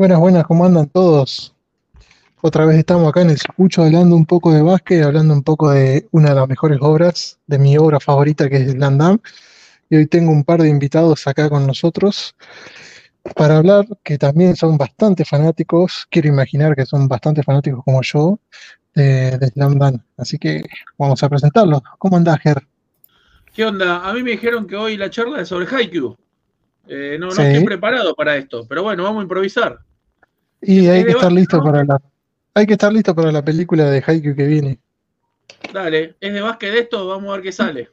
Buenas, buenas, ¿cómo andan todos? Otra vez estamos acá en el Sucucho hablando un poco de básquet, hablando un poco de una de las mejores obras, de mi obra favorita que es Landam. Y hoy tengo un par de invitados acá con nosotros para hablar, que también son bastante fanáticos, quiero imaginar que son bastante fanáticos como yo, de, de Slam Dunk. Así que vamos a presentarlos. ¿Cómo andás, Ger? ¿Qué onda? A mí me dijeron que hoy la charla es sobre Haikyuu. Eh, no, no Sí. estoy preparado para esto, pero bueno, vamos a improvisar. Y hay Es que de estar listo ¿no? para la, hay que estar listo para la película de Haikyuu que viene. Dale, es de básquet esto, vamos a ver qué sale.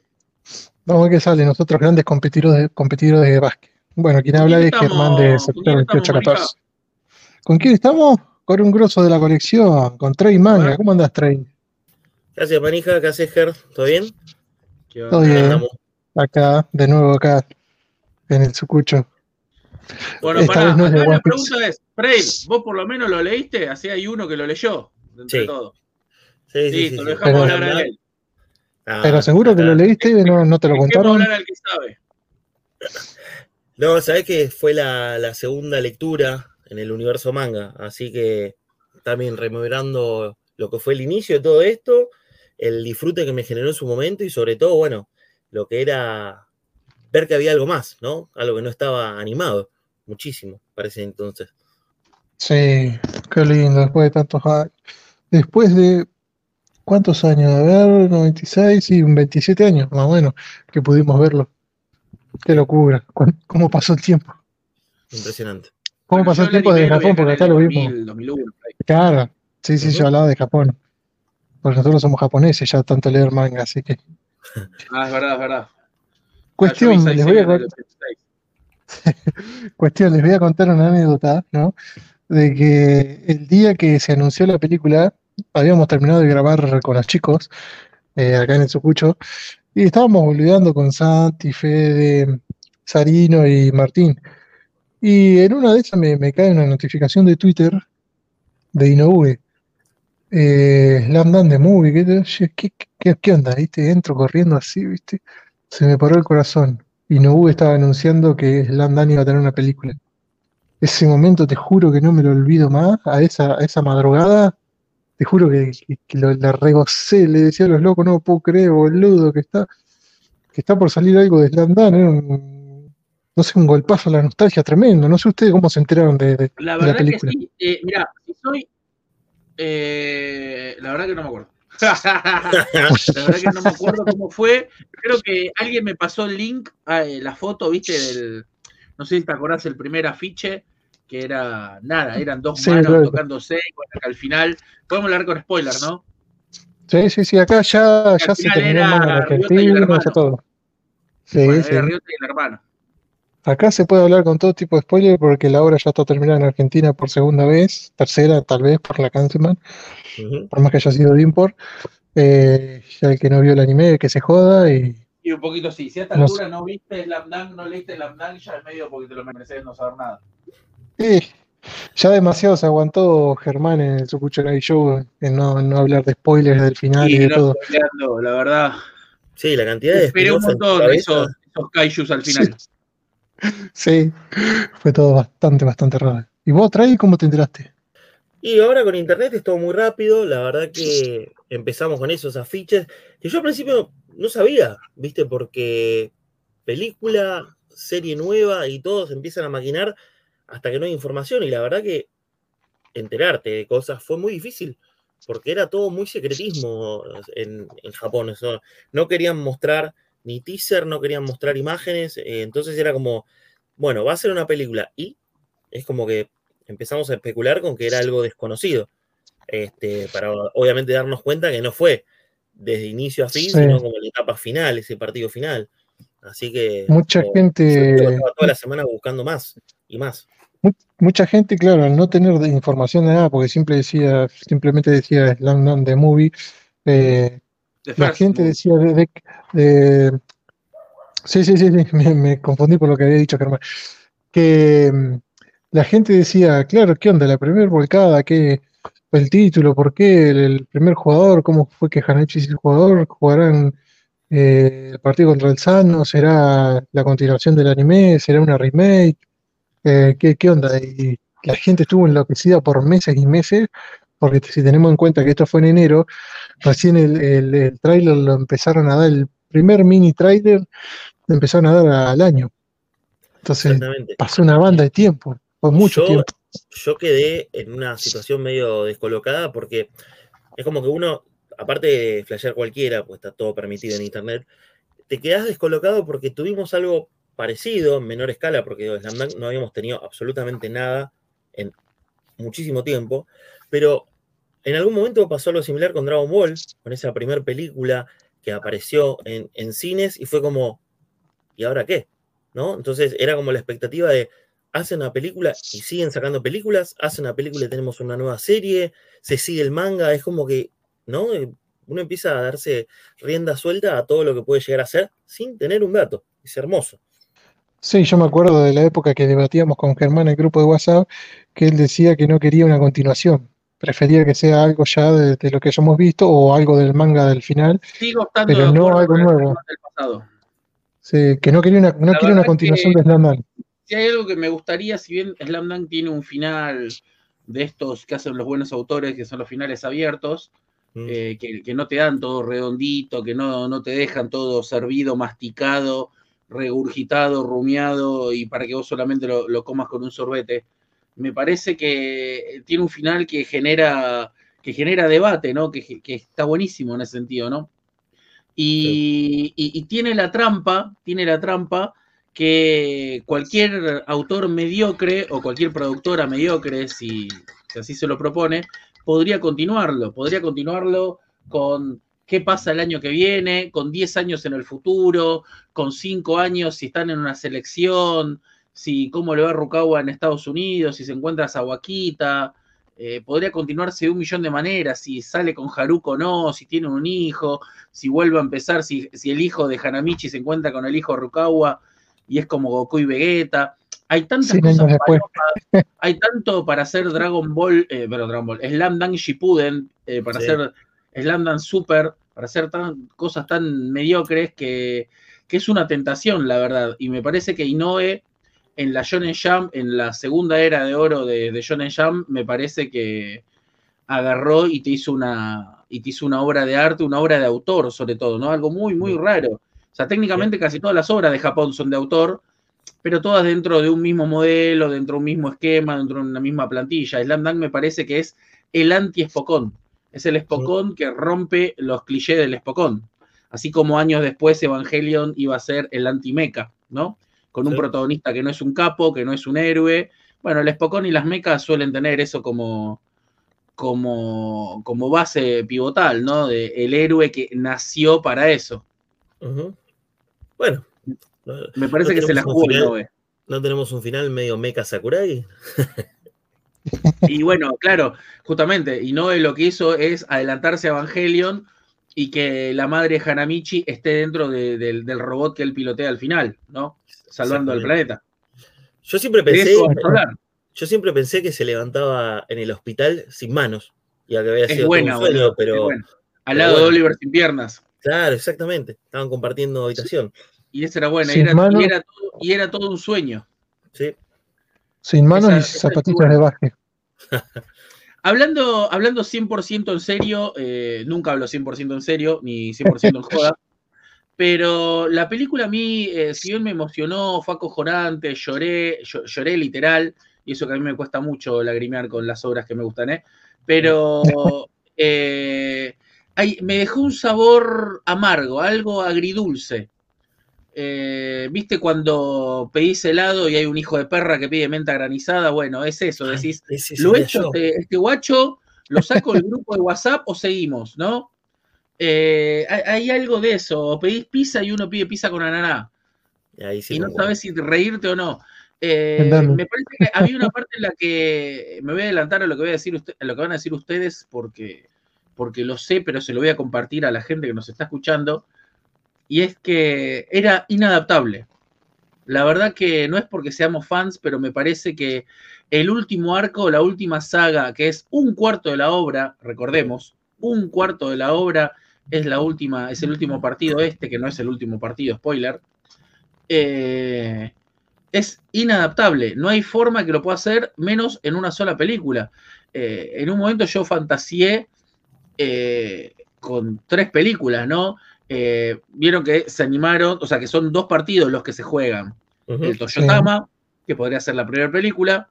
Vamos a ver qué sale, nosotros grandes competidores de, competidores de básquet. Bueno, quien ¿Con habla es Germán de sector quién estamos, 2814. ¿Con quién estamos? Con un grosso de la colección, con Trey Manga. ¿Cómo andás, Trey? Gracias, Manija. ¿Qué haces, Ger? ¿Todo bien? ¿Qué onda? Todo bien. Acá, de nuevo acá, en el Sucucho. Bueno, Esta pará, no acá la pregunta es, Frey, ¿vos por lo menos lo leíste? Así hay uno que lo leyó, entre Sí. todos. Sí, sí, sí. Lo dejamos Pero- hablar a él. Ah, Pero seguro que lo leíste y no, no te lo contaron. hablar al que sabe. No, sabés que fue la, la segunda lectura en el universo manga, así que también rememorando lo que fue el inicio de todo esto, el disfrute que me generó en su momento y sobre todo, bueno, lo que era ver que había algo más, ¿no? Algo que no estaba animado, muchísimo, parece entonces. Sí, qué lindo, después de tantos años. Después de, ¿cuántos años? A ver, 96 y un 27 años, más o menos, que pudimos verlo. Qué locura, cómo pasó el tiempo. Impresionante. ¿Cómo pasó el tiempo desde Japón? Porque acá lo vimos. 2000, 2001, por ahí. Claro, sí, sí, yo hablaba de Japón. Porque nosotros somos japoneses, ya tanto leer manga, así que. Ah, es verdad, es verdad. Cuestión, Ah, les voy a, cuestión, les voy a contar una anécdota, ¿no? De que el día que se anunció la película, habíamos terminado de grabar con los chicos, eh, acá en el Sucucho, y estábamos olvidando con Santi, Fede, Sarino y Martín. Y en una de esas me, cae una notificación de Twitter de Inoue. Eh, de Movie, ¿qué, qué, qué, qué onda? ¿Viste? Entro corriendo así, ¿viste? Se me paró el corazón. Inoue estaba anunciando que Slam Dunk iba a tener una película. Ese momento te juro que no me lo olvido más. A esa, a esa madrugada, te juro que, que- que lo, la regocé. Le decía a los locos, no puedo creer, boludo, que está, que está por salir algo de Slam Dunk. Era un, no sé, un golpazo a la nostalgia tremendo. No sé ustedes cómo se enteraron de, de- La de la verdad que película. sí. Eh, mira, si soy. eh, la verdad que no me acuerdo. La verdad que no me acuerdo cómo fue. Creo que alguien me pasó el link, a, eh, la foto, viste, del. No sé si te acordás el primer afiche, que era nada, eran dos Sí, manos claro. tocándose, y bueno, que al final. Podemos hablar con spoiler, ¿no? Sí, sí, sí, acá ya, ya se terminó en Argentina, ya todo. Sí, bueno, sí. era Ryota y el hermano. Acá se puede hablar con todo tipo de spoiler porque la obra ya está terminada en Argentina por segunda vez, tercera tal vez por la Cancelman, Por más que haya sido de import. Eh, ya el que no vio el anime, que se joda y Y un poquito sí. Si a esta No altura no viste Slam Dunk, no leíste Slam Dunk, ya es medio porque te lo mereces no saber nada. eh, ya demasiado se aguantó Germán en el Sucucho Night Show en no, no hablar de spoilers del final y Y de no todo. la verdad. Sí, la cantidad de Esperé un montón esos, esos kaijus al final. Sí, fue todo bastante, bastante raro. ¿Y vos, Trey, cómo te enteraste? Y ahora con internet es todo muy rápido, la verdad que empezamos con esos afiches, que yo al principio no sabía, ¿viste? Porque película, serie nueva y todos empiezan a maquinar hasta que no hay información y la verdad que enterarte de cosas fue muy difícil, porque era todo muy secretismo en, en Japón, eso, no querían mostrar ni teaser, no querían mostrar imágenes, eh, entonces era como, bueno, va a ser una película y es como que empezamos a especular con que era algo desconocido, este, para obviamente darnos cuenta que no fue desde inicio a fin, Sí. sino como la etapa final, ese partido final. Así que Mucha como- gente- yo estaba toda la semana buscando más y más. Mu- Mucha gente, claro, al no tener de información de nada, porque siempre decía, simplemente decía Slam Dunk de Movie, eh, la First gente Movie. decía de, de- de- sí, sí, sí, sí, me, me confundí por lo que había dicho Germán, que mm, la gente decía, claro, ¿qué onda? La primera volcada, ¿qué? El título, ¿por qué? El, el primer jugador, ¿cómo fue que Hanachi es el jugador? ¿Jugarán eh, el partido contra el Sano? ¿Será la continuación del anime? ¿Será una remake? Eh, ¿qué, qué onda? Y la gente estuvo enloquecida por meses y meses, porque si tenemos en cuenta que esto fue en enero, recién el, el, el tráiler lo empezaron a dar, el primer mini tráiler lo empezaron a dar al año. Entonces pasó una banda de tiempo, fue mucho Yo- tiempo. yo quedé en una situación medio descolocada porque es como que uno, aparte de flashear cualquiera, pues está todo permitido en internet, te quedas descolocado porque tuvimos algo parecido, en menor escala, porque digo, Slam Dunk no habíamos tenido absolutamente nada en muchísimo tiempo, pero en algún momento pasó algo similar con Dragon Ball, con esa primera película que apareció en, en cines y fue como, ¿y ahora qué? ¿No? Entonces era como la expectativa de, hacen una película y siguen sacando películas, hacen una película y tenemos una nueva serie, se sigue el manga, es como que, ¿no? Eh, Uno empieza a darse rienda suelta a todo lo que puede llegar a ser sin tener un dato. Es hermoso. Sí, yo me acuerdo de la época que debatíamos con Germán en el grupo de WhatsApp, que él decía que no quería una continuación, prefería que sea algo ya de, de lo que hayamos visto o algo del manga del final, Sigo estando Pero no algo nuevo. Germán del pasado. Sí, que no quería una, no continuación que- de Slam. Si hay algo que me gustaría, si bien Slam Dunk tiene un final de estos que hacen los buenos autores, que son los finales abiertos, Mm. eh, que, que no te dan todo redondito, que no, no te dejan todo servido, masticado, regurgitado, rumiado y para que vos solamente lo, lo comas con un sorbete. Me parece que tiene un final que genera, que genera debate, ¿no? Que, que está buenísimo en ese sentido, ¿no? Y, y- y tiene la trampa, tiene la trampa que cualquier autor mediocre o cualquier productora mediocre, si, así se lo propone, podría continuarlo, podría continuarlo con qué pasa el año que viene, con 10 años en el futuro, con 5 años si están en una selección, si cómo le va Rukawa en Estados Unidos, si se encuentra a Sawakita, eh, podría continuarse de un millón de maneras, si sale con Haruko o no, si tiene un hijo, si vuelve a empezar, si, si el hijo de Hanamichi se encuentra con el hijo de Rukawa y es como Goku y Vegeta. Hay tantas cosas hay tanto para hacer Dragon Ball, eh, pero Dragon Ball, Slam Dunk Shippuden, eh, para Sí. hacer Slam Dunk Super, para hacer tan, cosas tan mediocres que, que es una tentación, la verdad. Y me parece que Inoue en la Shonen Jump, en la segunda era de oro de, de Shonen Jump, me parece que agarró y te hizo una y te hizo una obra de arte, una obra de autor, sobre todo, ¿no? Algo muy, muy raro. O sea, técnicamente casi todas las obras de Japón son de autor, pero todas dentro de un mismo modelo, dentro de un mismo esquema, dentro de una misma plantilla. Slam Dunk me parece que es el anti-Spokon. Es el Spokon que rompe los clichés del Spokon. Así como años después Evangelion iba a ser el anti-mecha, ¿no? Con un Sí. protagonista que no es un capo, que no es un héroe. Bueno, el Spokon y las mechas suelen tener eso como, como, como base pivotal, ¿no? De el héroe que nació para eso. Bueno, no, Me parece No que se la jugó final. No tenemos un final medio mecha Sakurai. Y bueno, claro, justamente, Inoue lo que hizo es adelantarse a Evangelion y que la madre Hanamichi esté dentro de- del, del robot que él pilotea al final, ¿no? Salvando al planeta. Yo siempre pensé, yo siempre pensé que se levantaba en el hospital sin manos. Y que había Es sido buena, todo un pero. Al lado de. Oliver sin piernas. Claro, exactamente. Estaban compartiendo habitación. Y esa era buena. Era, manos. y era todo, y era todo un sueño. Sí. Sin manos Esa- y esa zapatillas de baje. Hablando, hablando 100% en serio, eh, nunca hablo 100% en serio, ni 100% en joda, pero la película a mí, eh, si bien me emocionó, fue acojonante, lloré, llo- lloré literal, y eso que a mí me cuesta mucho lagrimear con las obras que me gustan, ¿eh? Pero eh, me dejó un sabor amargo, algo agridulce. Eh, ¿Viste cuando pedís helado y hay un hijo de perra que pide menta granizada? Bueno, es eso, decís, Ese lo hecho este, este guacho, lo saco del grupo de WhatsApp o seguimos, ¿no? Eh, hay, hay algo de eso. O pedís pizza y uno pide pizza con ananá. Ahí sí y no sabes si reírte o no. Eh, me parece que había una parte en la que me voy a adelantar a lo que voy a decir usted- a lo que van a decir ustedes porque, porque lo sé, pero se lo voy a compartir a la gente que nos está escuchando. Y es que era inadaptable. La verdad que no es porque seamos fans, pero me parece que el último arco, la última saga, que es un cuarto de la obra, recordemos, un cuarto de la obra es la última, es el último partido este, que no es el último partido, spoiler. eh, es inadaptable. No hay forma que lo pueda hacer menos en una sola película. Eh, en un momento yo fantaseé eh, con tres películas, ¿no? Eh, vieron que se animaron, o sea, que son dos partidos los que se juegan. El Toyotama, que podría ser la primera película,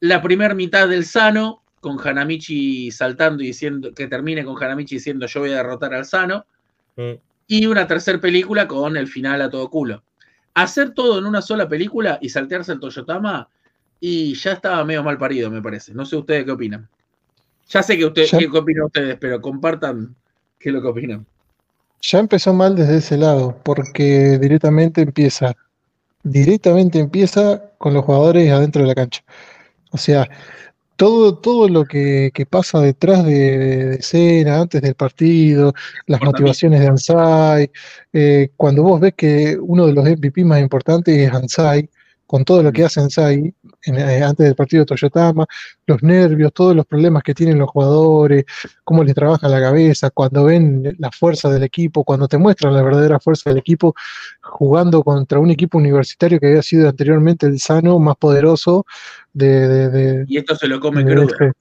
la primera mitad del Sano, con Hanamichi saltando y diciendo, que termine con Hanamichi diciendo yo voy a derrotar al Sano, mm. y una tercera película con el final a todo culo. Hacer todo en una sola película y saltearse el Toyotama, y ya estaba medio mal parido, me parece. No sé ustedes qué opinan. Ya sé que ustedes, qué opinan ustedes, pero compartan qué es lo que opinan. Ya empezó mal desde ese lado, porque directamente empieza, directamente empieza con los jugadores adentro de la cancha. O sea, todo, todo lo que, pasa detrás de, escena, antes del partido, las motivaciones de Ansai, eh, cuando vos ves que uno de los MVP más importantes es Ansai, con todo lo que hacen eh, antes del partido de Toyotama, los nervios, todos los problemas que tienen los jugadores, cómo les trabaja la cabeza, cuando ven la fuerza del equipo, cuando te muestran la verdadera fuerza del equipo jugando contra un equipo universitario que había sido anteriormente el sano más poderoso de... y esto se lo come crudo. Este,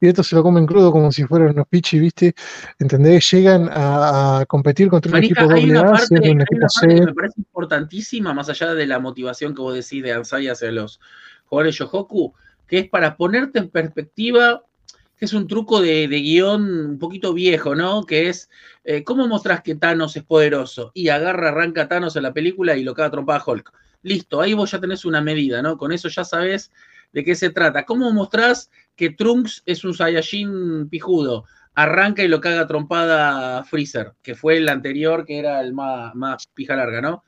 y esto se lo comen crudo como si fueran unos pichi, ¿viste? ¿Entendés? Llegan a, competir contra un equipo doble A, un equipo C. me parece importantísima, más allá de la motivación que vos decís de Ansai hacia los jugadores Yohoku, que es para ponerte en perspectiva, que es un truco de, guion un poquito viejo, ¿no? Que es, eh, ¿cómo mostrás que Thanos es poderoso? Y agarra, arranca Thanos en la película y lo caga trompada Hulk. Listo, ahí vos ya tenés una medida, ¿no? Con eso ya sabés de qué se trata. ¿Cómo mostrás que Trunks es un Saiyajin pijudo? Arranca y lo caga trompada Freezer, que fue el anterior, que era el más, pija larga, ¿no?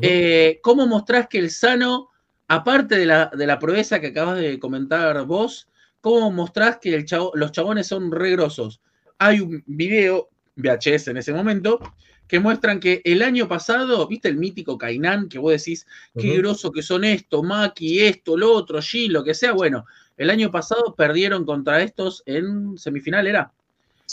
Eh, ¿Cómo mostrás que el sano, aparte de la, de la proeza que acabas de comentar vos, cómo mostrás que el los chabones son regrosos? Hay un video, VHS en ese momento, que muestran que el año pasado, ¿viste el mítico Kainan? Que vos decís, qué groso que son esto, Maki, esto, lo otro, G, lo que sea. Bueno, el año pasado perdieron contra estos en semifinal, ¿era?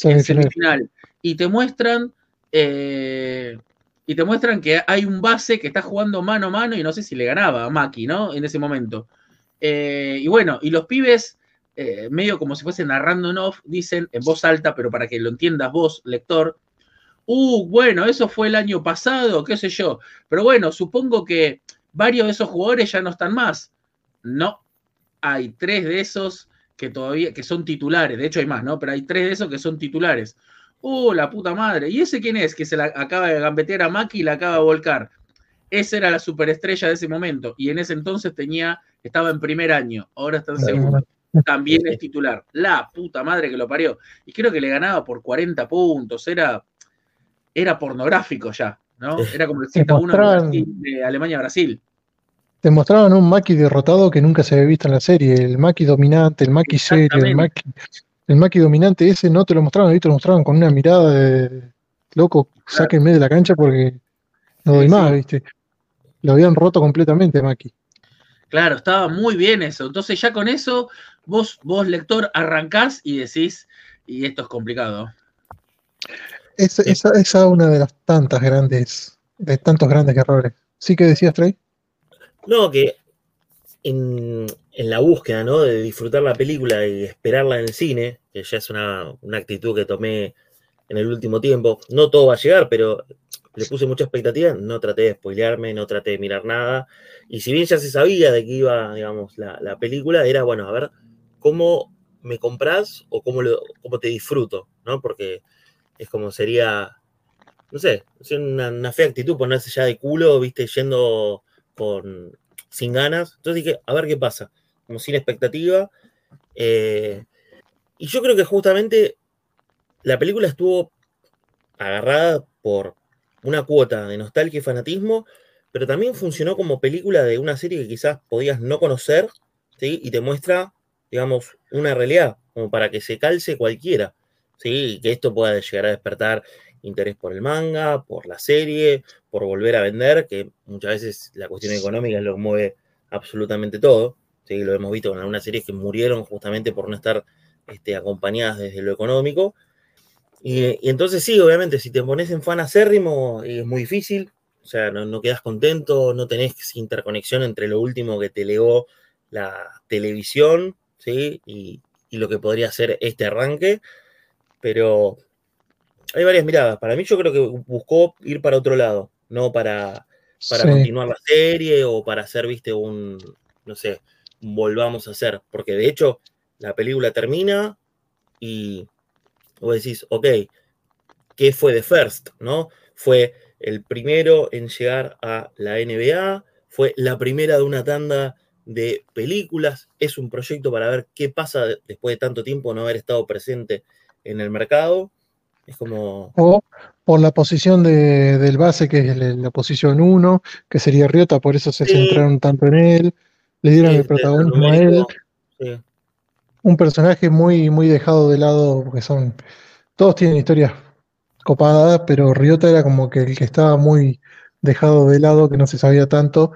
En semifinal. Y te muestran. Eh, y te muestran que hay un base que está jugando mano a mano y no sé si le ganaba a Maki, ¿no? En ese momento. Eh, y bueno, y los pibes, eh, medio como si fuesen narrando en off, dicen en voz alta, pero para que lo entiendas vos, lector, uh, bueno, eso fue el año pasado, qué sé yo. Pero bueno, supongo que varios de esos jugadores ya no están más. No, hay tres de esos que todavía, que son titulares, de hecho hay más, ¿no? Pero hay tres de esos que son titulares. Uh, la puta madre. ¿Y ese quién es? Que se la acaba de gambetear a Maki y la acaba de volcar. Esa era la superestrella de ese momento. Y en ese entonces tenía, estaba en primer año, ahora está en segundo. También es titular. La puta madre que lo parió. Y creo que le ganaba por 40 puntos. Era era pornográfico ya, ¿no? Era como el 1 de Alemania-Brasil. Te mostraban un Maki derrotado que nunca se había visto en la serie, el Maki dominante, el Maki serio, el Maki, el Maki dominante ese no te lo mostraban, te lo mostraban con una mirada de loco, sáquenme de la cancha porque no doy más, ¿viste? Lo habían roto completamente Maki. Claro, estaba muy bien eso. Entonces ya con eso, vos, vos lector, arrancás y decís, y esto es complicado. Esa es una de las tantas grandes, de tantos grandes errores. ¿Sí que decías, Trey? No, que en, la búsqueda, ¿no? De disfrutar la película y esperarla en el cine, que ya es una, actitud que tomé en el último tiempo. No todo va a llegar, pero le puse mucha expectativa, no traté de spoilearme, no traté de mirar nada. Y si bien ya se sabía de que iba, digamos, la, película, era, bueno, a ver, ¿cómo me compras o cómo, lo, cómo te disfruto? ¿no? Porque es como sería, no sé, una, fea actitud ponerse ya de culo, viste, yendo con, sin ganas. Entonces dije, a ver qué pasa, como sin expectativa. Eh, y yo creo que justamente la película estuvo agarrada por una cuota de nostalgia y fanatismo, pero también funcionó como película de una serie que quizás podías no conocer, ¿sí? Y te muestra, digamos, una realidad, como para que se calce cualquiera. ¿sí? que esto pueda llegar a despertar interés por el manga, por la serie, por volver a vender, que muchas veces la cuestión económica es lo que mueve absolutamente todo. ¿Sí? Lo hemos visto con algunas series que murieron justamente por no estar este, acompañadas desde lo económico. Y, entonces sí, obviamente, si te pones en fan acérrimo es muy difícil, O sea, no, no quedas contento, no tenés interconexión entre lo último que te legó la televisión, ¿sí? Y, y lo que podría ser este arranque. Pero hay varias miradas. Para mí yo creo que buscó ir para otro lado, no para, para Sí. continuar la serie o para hacer, viste, un, no sé, volvamos a hacer. Porque de hecho la película termina y vos decís, ok, ¿qué fue de First? ¿No? Fue el primero en llegar a la NBA, fue la primera de una tanda de películas, es un proyecto para ver qué pasa de- después de tanto tiempo no haber estado presente en el mercado. Es como, O por la posición de- del base, que es la, la posición 1, que sería Riota, por eso se Sí. centraron tanto en él, le dieron sí, el protagonismo a él, sí, un personaje muy, muy dejado de lado, porque son, todos tienen historias copadas, pero Riota era como que el que estaba muy dejado de lado, que no se sabía tanto,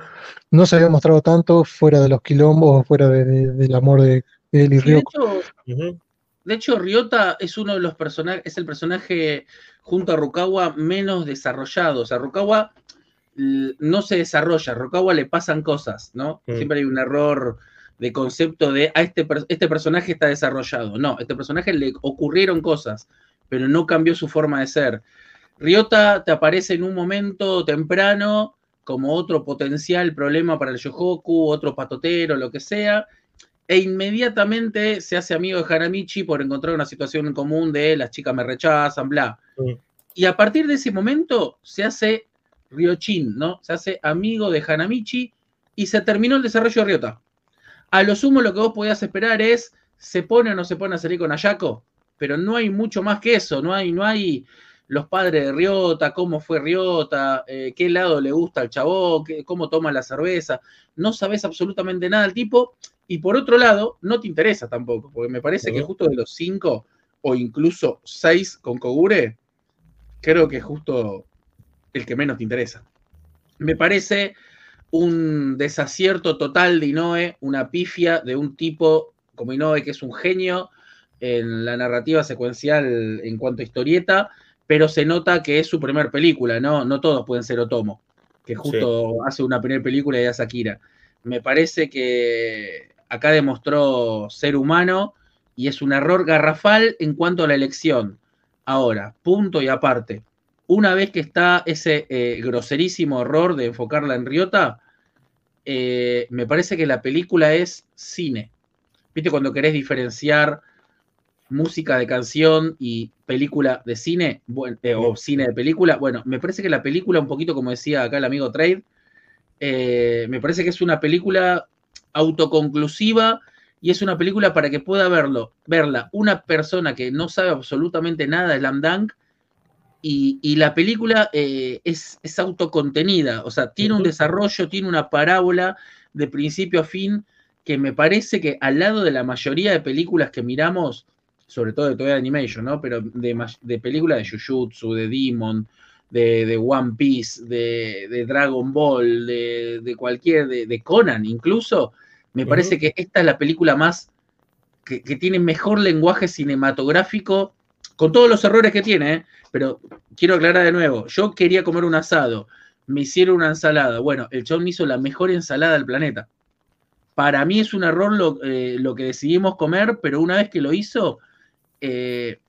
no se había mostrado tanto fuera de los quilombos, fuera de- de- del amor de, de él y Ryoko. De hecho, Ryota es uno de los personajes, es el personaje junto a Rukawa menos desarrollado. O sea, Rukawa no se desarrolla, a Rukawa le pasan cosas, ¿no? Mm. Siempre hay un error de concepto de a este, per- este personaje está desarrollado. No, este personaje le ocurrieron cosas, pero no cambió su forma de ser. Ryota te aparece en un momento temprano como otro potencial problema para el Yohoku, otro patotero, lo que sea, e inmediatamente se hace amigo de Hanamichi por encontrar una situación en común de las chicas me rechazan, bla. Sí. Y a partir de ese momento se hace Ryochin, ¿no? Se hace amigo de Hanamichi y se terminó el desarrollo de Ryota. A lo sumo lo que vos podías esperar es, ¿se pone o no se pone a salir con Ayako? Pero no hay mucho más que eso, no hay, no hay los padres de Ryota, cómo fue Ryota, eh, qué lado le gusta al chabón, qué- cómo toma la cerveza. No sabes absolutamente nada del tipo y por otro lado, no te interesa tampoco, porque me parece que justo de los cinco o incluso seis con Kogure, creo que justo el que menos te interesa. Me parece un desacierto total de Inoue, una pifia de un tipo como Inoue que es un genio en la narrativa secuencial en cuanto a historieta, pero se nota que es su primer película, ¿no? No todos pueden ser Otomo, que justo hace una primera película y hace Akira. Me parece que acá demostró ser humano y es un error garrafal en cuanto a la elección. Ahora, punto y aparte, una vez que está ese eh, groserísimo error de enfocarla en Ryota, eh, me parece que la película es cine. ¿Viste cuando querés diferenciar música de canción y película de cine? Bueno, eh, o cine de película. Bueno, me parece que la película, un poquito como decía acá el amigo Trade, me parece que es una película autoconclusiva y es una película para que pueda verlo, verla una persona que no sabe absolutamente nada de Slam Dunk y, y la película eh, es, es, autocontenida, o sea, tiene un desarrollo, tiene una parábola de principio a fin que me parece que al lado de la mayoría de películas que miramos, sobre todo de Toy Animation, ¿no? Pero de, de películas de Jujutsu, de Demon, de, de One Piece, de, de, Dragon Ball, de, de cualquier, de, Conan incluso, me uh -huh. parece que esta es la película más que, que, tiene mejor lenguaje cinematográfico, con todos los errores que tiene, ¿eh? pero quiero aclarar de nuevo, yo quería comer un asado, me hicieron una ensalada, bueno, el chabón me hizo la mejor ensalada del planeta. Para mí es un error lo, eh, que decidimos comer, pero una vez que lo hizo, eh,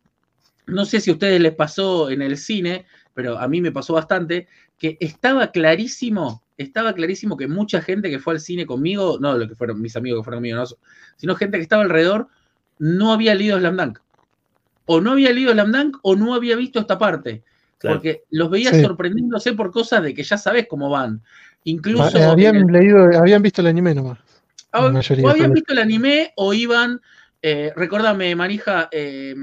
no sé si a ustedes les pasó en el cine, pero a mí me pasó bastante, que estaba clarísimo, estaba clarísimo que mucha gente que fue al cine conmigo, no lo que fueron mis amigos que fueron conmigo, no, sino gente que estaba alrededor, no había leído Slam Dunk. O no había leído Slam Dunk o no había visto esta parte. Claro. Porque los veía sí. sorprendiéndose por cosas de que ya sabes cómo van. Incluso. Eh, habían el, leído, habían visto el anime nomás. O, o habían visto el anime o iban. Eh, recordame, Marija, eh,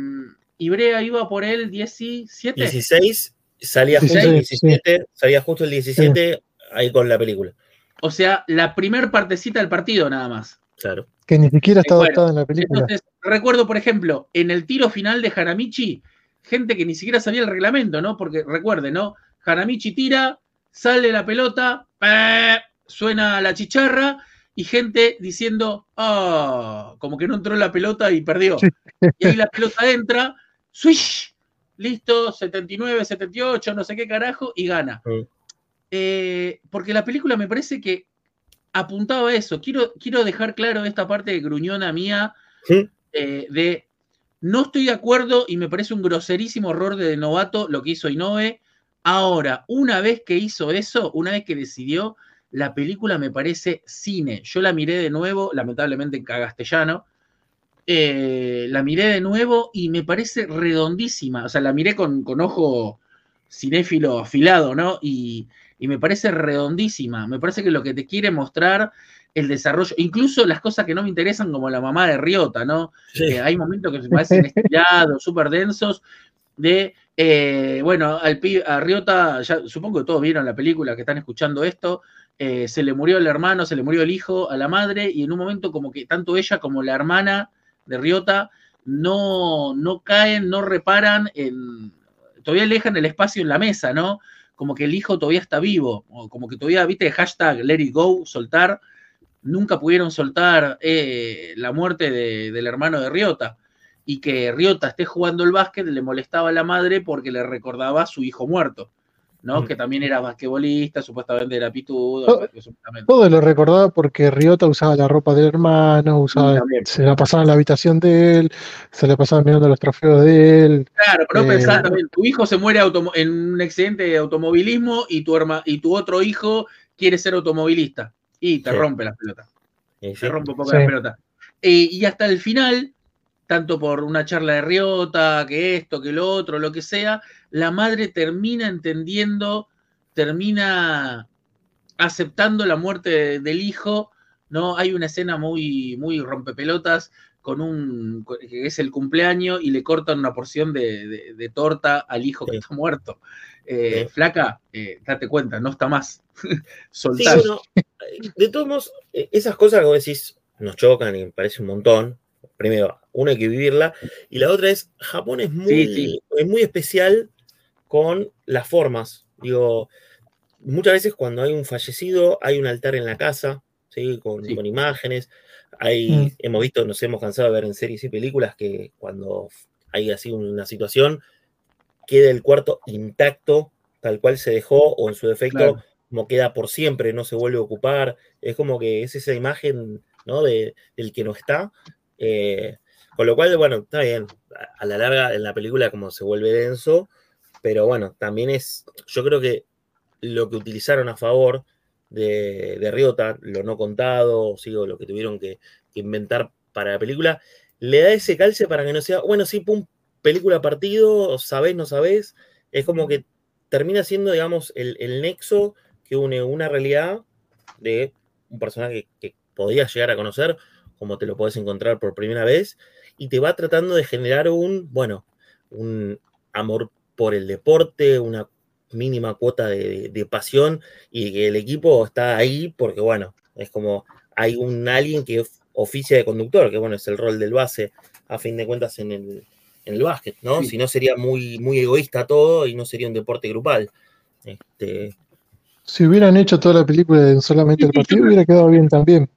Ibrea iba por el 17. 16, salía justo el 17, sí. salía justo el 17 sí. ahí con la película. O sea, la primer partecita del partido nada más. Claro. Que ni siquiera está bueno, en la película. Entonces, recuerdo, por ejemplo, en el tiro final de Hanamichi, gente que ni siquiera sabía el reglamento, ¿no? Porque recuerden, ¿no? Hanamichi tira, sale la pelota, ¡pah! suena la chicharra y gente diciendo, oh, como que no entró la pelota y perdió. Sí. Y ahí la pelota entra, swish, listo, 79, 78, no sé qué carajo, y gana. Sí. eh, porque la película me parece que apuntaba a eso. Quiero, quiero dejar claro esta parte de gruñona mía eh, de no estoy de acuerdo y me parece un groserísimo error de novato lo que hizo Inoue. Ahora, una vez que hizo eso, una vez que decidió, la película me parece cine. Yo la miré de nuevo, lamentablemente en castellano. Eh, la miré de nuevo y me parece redondísima. O sea, la miré con, con ojo cinéfilo afilado, ¿no? Y, y me parece redondísima. Me parece que lo que te quiere mostrar el desarrollo, incluso las cosas que no me interesan, como la mamá de Riota, ¿no? hay momentos que se parecen estirados, súper densos, de, eh, bueno, al, a Riota, ya, supongo que todos vieron la película, que están escuchando esto, eh, se le murió el hermano, se le murió el hijo a la madre, y en un momento como que tanto ella como la hermana de Riota no, no caen, no reparan en... Todavía le dejan el espacio en la mesa, ¿no? Como que el hijo todavía está vivo, o como que todavía, viste, hashtag let it go, soltar, nunca pudieron soltar eh, la muerte del hermano de Riota. Y que Riota esté jugando el básquet le molestaba a la madre porque le recordaba a su hijo muerto. ¿No? Que también era basquetbolista, supuestamente era pitudo. Todo, lo recordaba porque Riota usaba la ropa del hermano, usaba, se la pasaba en la habitación de él, se le pasaba mirando los trofeos de él. Claro, pero eh, también, tu hijo se muere en un accidente de automovilismo y tu, y tu otro hijo quiere ser automovilista y te rompe la pelota. te rompe un poco la pelota. Eh, y hasta el final, tanto por una charla de Riota, que esto, que lo otro, lo que sea, la madre termina entendiendo, termina aceptando la muerte del hijo, ¿no? Hay una escena muy, muy rompepelotas con un, que es el cumpleaños y le cortan una porción de, torta al hijo que está muerto. Eh, flaca, eh, date cuenta, no está más. Soltar. de todos modos, eh, esas cosas vos decís nos chocan y me parece un montón. Primero, una hay que vivirla. Y la otra es, Japón es muy, Es muy especial con las formas. Digo, muchas veces cuando hay un fallecido, hay un altar en la casa, ¿sí? Con, imágenes. Hay, mm. Hemos visto, nos hemos cansado de ver en series y películas que cuando hay así una situación, queda el cuarto intacto, tal cual se dejó, o en su defecto, como queda por siempre, no se vuelve a ocupar. Es como que es esa imagen ¿no? De, del que no está. Eh, con lo cual, bueno, está bien. A la larga, en la película, como se vuelve denso, pero bueno, también es, yo creo que lo que utilizaron a favor de, de Riota, lo no contado, sigo lo que tuvieron que, inventar para la película, le da ese calce para que no sea, bueno, sí, pum, película partido, sabés, no sabés, es como que termina siendo, digamos, el, nexo que une una realidad de un personaje que, podías llegar a conocer, como te lo puedes encontrar por primera vez, y te va tratando de generar un, bueno, un amor por el deporte, una mínima cuota de, pasión y que el equipo está ahí porque, bueno, es como hay un alguien que oficia de conductor, que bueno, es el rol del base a fin de cuentas en el, en el básquet, ¿no? Si no sería muy, muy egoísta todo y no sería un deporte grupal. Este... Si hubieran hecho toda la película en solamente el partido, hubiera quedado bien también.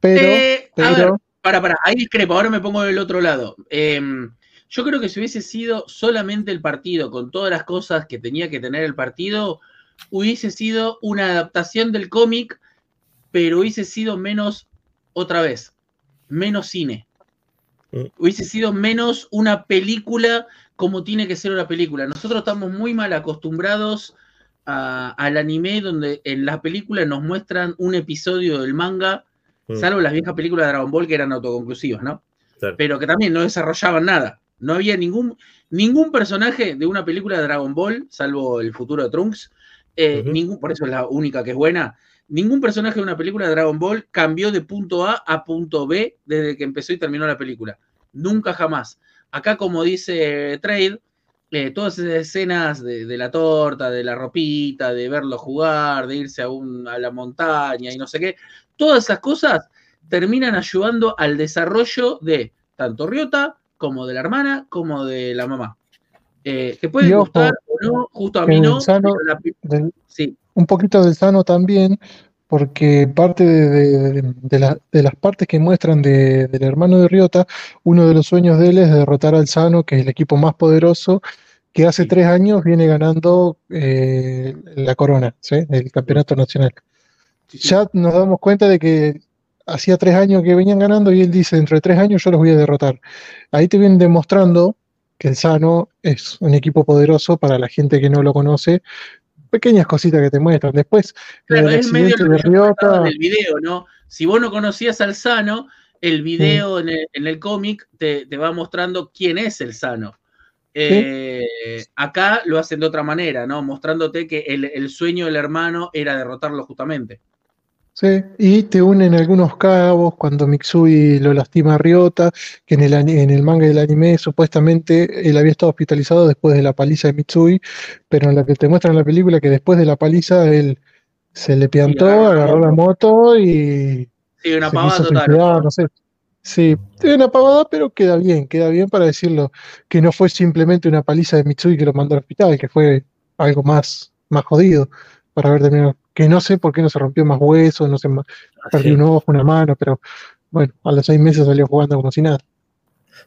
Pero, eh, pero... para, para, ahí discrepo, ahora me pongo del otro lado. Eh, yo creo que si hubiese sido solamente el partido, con todas las cosas que tenía que tener el partido, hubiese sido una adaptación del cómic, pero hubiese sido menos, otra vez, menos cine. Mm. Hubiese sido menos una película como tiene que ser una película. Nosotros estamos muy mal acostumbrados al anime donde en la película nos muestran un episodio del manga, mm. salvo las viejas películas de Dragon Ball que eran autoconclusivas, ¿no? Pero que también no desarrollaban nada. No había ningún, ningún personaje de una película de Dragon Ball, salvo el futuro de Trunks, eh, ningún, por eso es la única que es buena. Ningún personaje de una película de Dragon Ball cambió de punto A a punto B desde que empezó y terminó la película. Nunca jamás. Acá, como dice Trade, eh, todas esas escenas de, la torta, de la ropita, de verlo jugar, de irse a, a la montaña y no sé qué, todas esas cosas terminan ayudando al desarrollo de tanto Ryota como de la hermana, como de la mamá. Eh, que puede gustar o no, justo a mí no. Un poquito del sano también, porque parte de, las partes que muestran del hermano de Riota, uno de los sueños de él es derrotar al Sano, que es el equipo más poderoso, que hace Sí. tres años viene ganando eh, la corona, ¿sí? El campeonato nacional. Sí, sí. Ya nos damos cuenta de que hacía tres años que venían ganando y él dice, dentro de tres años yo los voy a derrotar. Ahí te vienen demostrando que el Sano es un equipo poderoso para la gente que no lo conoce. Pequeñas cositas que te muestran. Después, Claro, el es medio de Ryota, del video, ¿no? Si vos no conocías al Sano, el video en el, en el cómic te, te va mostrando quién es el Sano. Eh, acá lo hacen de otra manera, ¿no? Mostrándote que el, el sueño del hermano era derrotarlo justamente. Sí, y te unen algunos cabos cuando Mitsui lo lastima a Ryota, que en el, en el manga del anime supuestamente él había estado hospitalizado después de la paliza de Mitsui, pero en la que te muestran en la película que después de la paliza él se le piantó, agarró la agarró la moto y Sí, una se pavada total. suicidar, no sé. Sí, es una pavada, pero queda bien, queda bien para decirlo, que no fue simplemente una paliza de Mitsui que lo mandó al hospital, que fue algo más, más jodido para haber terminado. Que no sé por qué no se rompió más huesos, no sé, perdió un ojo, una mano, pero bueno, a los seis meses salió jugando como si nada.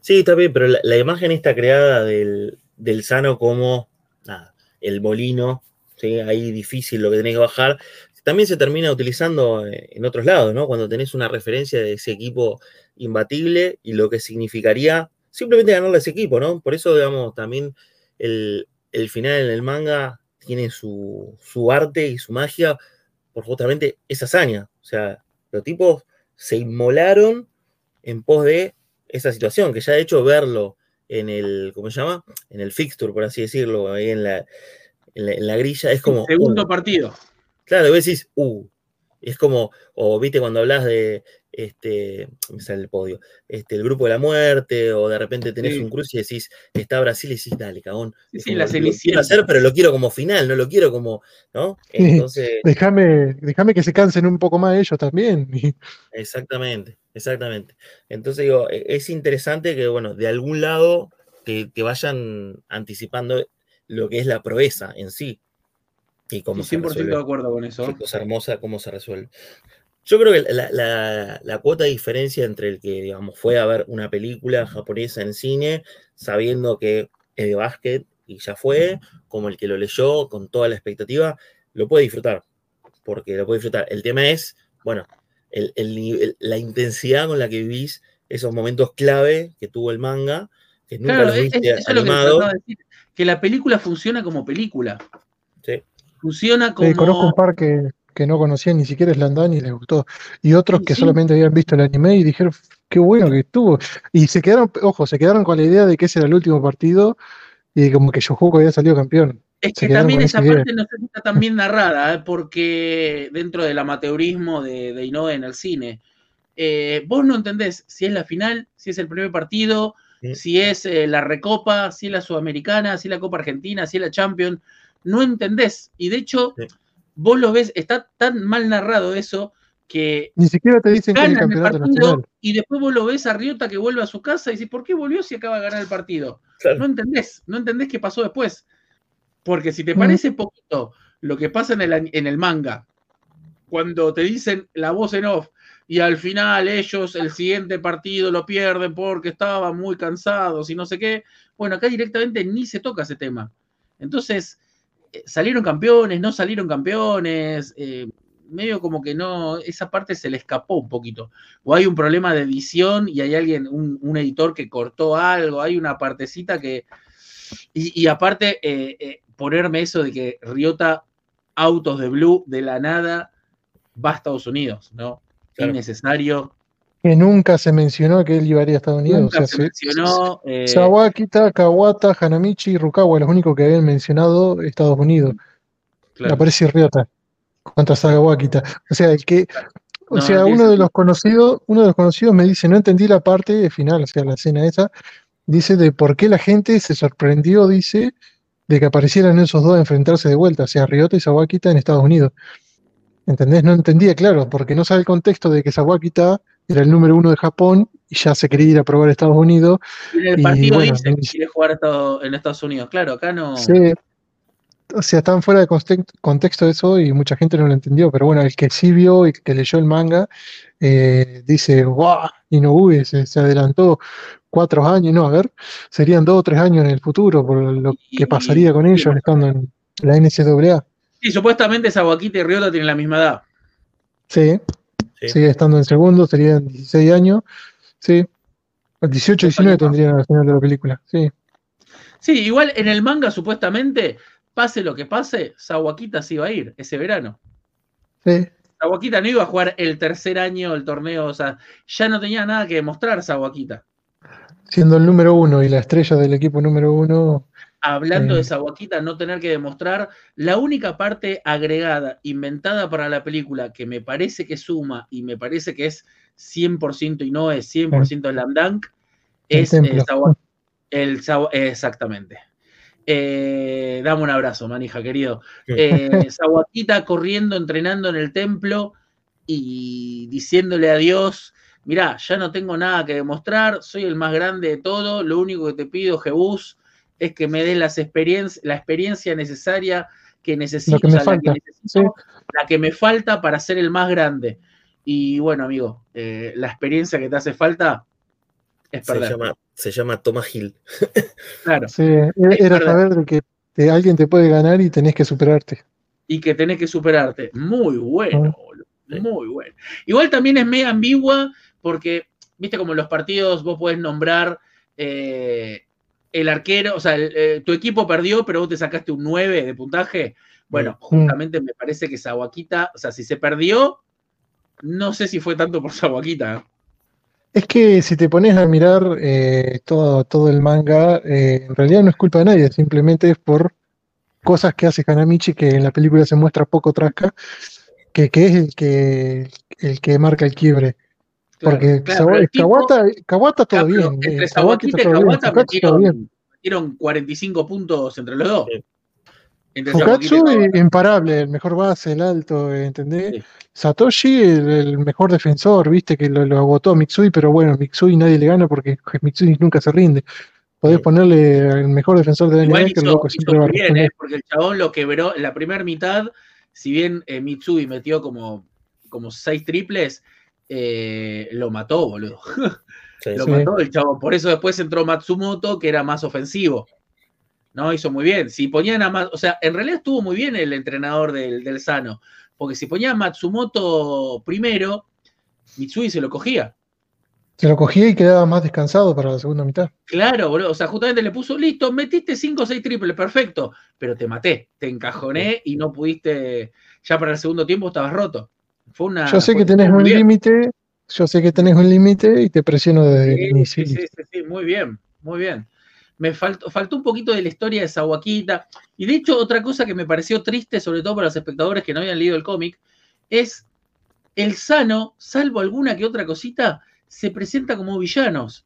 Sí, está bien, pero la, la imagen está creada del, del Sano como nada, el molino, ¿sí? ahí difícil lo que tenés que bajar. También se termina utilizando eh, en otros lados, ¿no? Cuando tenés una referencia de ese equipo imbatible y lo que significaría simplemente ganarle a ese equipo, ¿no? Por eso, digamos, también el, el final en el manga tiene su, su arte y su magia por justamente esa hazaña. O sea, los tipos se inmolaron en pos de esa situación, que ya de hecho verlo en el, ¿cómo se llama? En el fixture, por así decirlo, ahí en la, en la, en la grilla, es como... Segundo uh, partido. claro, vos decís, uh, es como, o viste cuando hablas de, este, me sale el podio, este, el grupo de la muerte, o de repente tenés Sí. un cruce y decís, está Brasil y decís, dale, cagón. Sí, Es sí, como, la lo quiero hacer, pero lo quiero como final, no lo quiero como, ¿no? Entonces, Déjame, déjame que se cansen un poco más ellos también. Exactamente, exactamente. Entonces digo, e- es interesante que, bueno, de algún lado te, te vayan anticipando lo que es la proeza en sí y cómo Sí, se 100% de acuerdo con eso. Qué cosa hermosa, cómo se resuelve. Yo creo que la, la- la cuota de diferencia entre el que, digamos, fue a ver una película japonesa en cine, sabiendo que es de básquet y ya fue, como el que lo leyó con toda la expectativa, lo puede disfrutar, porque lo puede disfrutar. El tema es, bueno, el- el nivel- la intensidad con la que vivís esos momentos clave que tuvo el manga, que nunca Claro, los viste es- es lo que animado. decir. Que la película funciona como película. Sí. Funciona Eh, conozco como. un par que, que no conocían ni siquiera Slandan y les gustó. Y otros que sí. solamente habían visto el anime y dijeron, qué bueno que estuvo. Y se quedaron, ojo, se quedaron con la idea de que ese era el último partido y como que Yojuco había salido campeón. Es que también esa idea. parte no está tan bien narrada, ¿eh? porque dentro del amateurismo de, de Inoue en el cine, eh, vos no entendés si es la final, si es el primer partido, Sí. si es eh, la Recopa, si es la Sudamericana, si es la Copa Argentina, si es la Champions, no entendés. Y de hecho, Sí. Vos lo ves, está tan mal narrado eso que Ni siquiera te dicen que el ganan el campeonato partido nacional. y después vos lo ves a Riota que vuelve a su casa y dices, ¿por qué volvió si acaba de ganar el partido? Claro. No entendés, no entendés qué pasó después. Porque si te Mm. parece poquito lo que pasa en el, en el manga, cuando te dicen la voz en off y al final ellos el siguiente partido lo pierden porque estaban muy cansados y no sé qué, bueno, acá directamente ni se toca ese tema. Entonces, salieron campeones, no salieron campeones, eh, medio como que no, esa parte se le escapó un poquito. O hay un problema de edición y hay alguien, un, un editor que cortó algo, hay una partecita que... Y, y aparte, eh, eh, ponerme eso de que Riota, autos de Blue, de la nada, va a Estados Unidos, ¿no? Claro. Innecesario. Que nunca se mencionó que él iría a Estados Unidos. Nunca o sea, se mencionó. eh, Sawakita, Kawata, Hanamichi y Rukawa, los únicos que habían mencionado Estados Unidos. claro. Aparece Ryota contra Sawakita. O sea, el que, o No, sea, no uno de los conocidos, uno de los conocidos me dice, no entendí la parte final, o sea, la escena esa, dice de por qué la gente se sorprendió, dice, de que aparecieran esos dos a enfrentarse de vuelta, o sea, Ryota y Sawakita en Estados Unidos. ¿Entendés? No entendía, claro, porque no sabe el contexto de que Sawakita era el número uno de Japón y ya se quería ir a probar a Estados Unidos. En el y partido bueno, dice que quiere jugar en Estados Unidos. Claro, acá no. Sí, o sea, están fuera de conte- contexto eso y mucha gente no lo entendió, pero bueno, el que sí vio y que leyó el manga eh, dice, ¡guau! Inoue se, se adelantó cuatro años, no, a ver, serían dos o tres años en el futuro por lo Y- que pasaría con y- ellos estando en la NCAA. Sí, supuestamente Sawaquita y Ryota tienen la misma edad. Sí, Sí. sigue estando en segundo, serían 16 años. Sí, 18, 19 tendrían al final de la película. Sí, Sí, igual en el manga, supuestamente, pase lo que pase, Sawakita se iba a ir ese verano. sí. Sawakita no iba a jugar el tercer año del torneo, o sea, ya no tenía nada que demostrar Sawakita. Siendo el número uno y la estrella del equipo número uno, Hablando Sí. de Sawakita, no tener que demostrar, la única parte agregada, inventada para la película, que me parece que suma y me parece que es 100% y no es 100% Slam Dunk, El es eh, el exactamente. Eh, dame un abrazo, manija, querido. Eh, corriendo, entrenando en el templo y diciéndole a Dios, mirá, ya no tengo nada que demostrar, soy el más grande de todo, lo único que te pido, Jebús, es que me des las experien- la experiencia necesaria que necesito, que o sea, la falta, necesito, la que me falta para ser el más grande. Y bueno, amigo, eh, la experiencia que te hace falta es Se perder. llama, se llama Thomas Hill. Claro. sí, era era saber de que te- alguien te puede ganar y tenés que superarte. y que tenés que superarte. Muy bueno, Ah. boludo, muy bueno. Igual también es medio ambigua porque, viste, como en los partidos vos podés nombrar eh, el arquero, o sea, el- eh, tu equipo perdió, pero vos te sacaste un 9 de puntaje. Bueno, justamente me parece que Sawaquita, o sea, si se perdió, no sé si fue tanto por Sawaquita. ¿eh? Es que si te pones a mirar eh, todo, todo el manga, eh, en realidad no es culpa de nadie, simplemente es por cosas que hace Hanamichi que en la película se muestra poco trasca, que, que es el que, el que marca el quiebre. Claro, Porque claro, Kawata, Kawata todo bien, entre eh, Sawaki Sawaquita y Kawata metieron, metieron 45 puntos entre los dos. Sí. Fukatsu eh, imparable, el mejor base, el alto, eh, ¿entendés? Sí. Satoshi, el, el mejor defensor, viste que lo, lo agotó a Mitsui, pero bueno, Mitsui nadie le gana porque Mitsui nunca se rinde. Podés Sí. ponerle el mejor defensor de la NBA que el loco siempre va bien. ¿eh? porque el chabón lo quebró en la primera mitad. Si bien eh, Mitsui metió como, como seis triples, eh, lo mató, boludo. Sí, Lo Sí. mató el chabón. Por eso después entró Matsumoto, que era más ofensivo. No, hizo muy bien. Si ponían a más, o sea, en realidad estuvo muy bien el entrenador del, del Sano. Porque si ponía a Matsumoto primero, Mitsui se lo cogía. Se lo cogía y quedaba más descansado para la segunda mitad. Claro, boludo. O sea, justamente le puso, listo, metiste 5 o 6 triples, perfecto. Pero te maté, te encajoné y no pudiste. Ya para el segundo tiempo estabas roto. Fue una. Yo sé que tenés un límite, yo sé que tenés un límite y te presiono desde el inicio. sí, sí, sí, sí, muy bien, muy bien. Me faltó, faltó un poquito de la historia de Sawaquita. Y de hecho, otra cosa que me pareció triste, sobre todo para los espectadores que no habían leído el cómic, es el Sano, salvo alguna que otra cosita, se presenta como villanos.